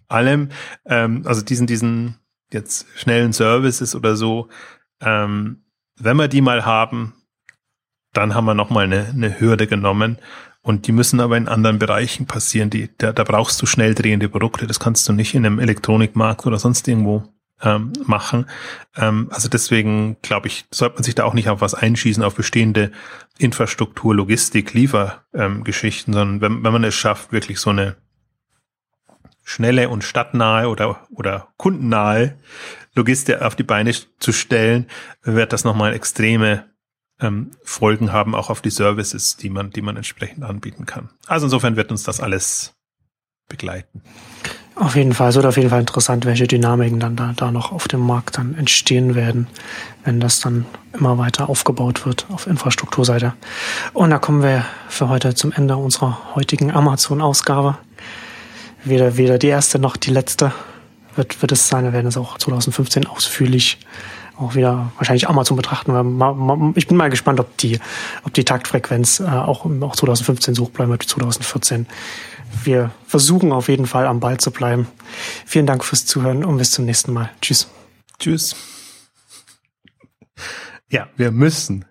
allem, ähm, also diesen, diesen jetzt schnellen Services oder so, ähm, wenn wir die mal haben, dann haben wir nochmal eine, eine Hürde genommen. Und die müssen aber in anderen Bereichen passieren. Die, da, da brauchst du schnell drehende Produkte. Das kannst du nicht in einem Elektronikmarkt oder sonst irgendwo ähm, machen. Ähm, also deswegen glaube ich, sollte man sich da auch nicht auf was einschießen, auf bestehende Infrastruktur, Logistik, Liefergeschichten, ähm, sondern wenn, wenn man es schafft, wirklich so eine schnelle und stadtnahe oder, oder kundennahe Logistik auf die Beine zu stellen, wird das nochmal extreme ähm, Folgen haben, auch auf die Services, die man, die man entsprechend anbieten kann. Also insofern wird uns das alles begleiten. Auf jeden Fall, es wird auf jeden Fall interessant, welche Dynamiken dann da, da noch auf dem Markt dann entstehen werden, wenn das dann immer weiter aufgebaut wird auf Infrastrukturseite. Und da kommen wir für heute zum Ende unserer heutigen Amazon-Ausgabe. Weder, weder die erste noch die letzte wird, wird es sein. Wir werden es auch 2015 ausführlich auch wieder wahrscheinlich Amazon betrachten. Weil ich bin mal gespannt, ob die, ob die Taktfrequenz äh, auch, auch 2015 so bleiben wird wie 2014 wir versuchen auf jeden Fall am Ball zu bleiben. Vielen Dank fürs Zuhören und bis zum nächsten Mal. Tschüss. Tschüss. Ja, wir müssen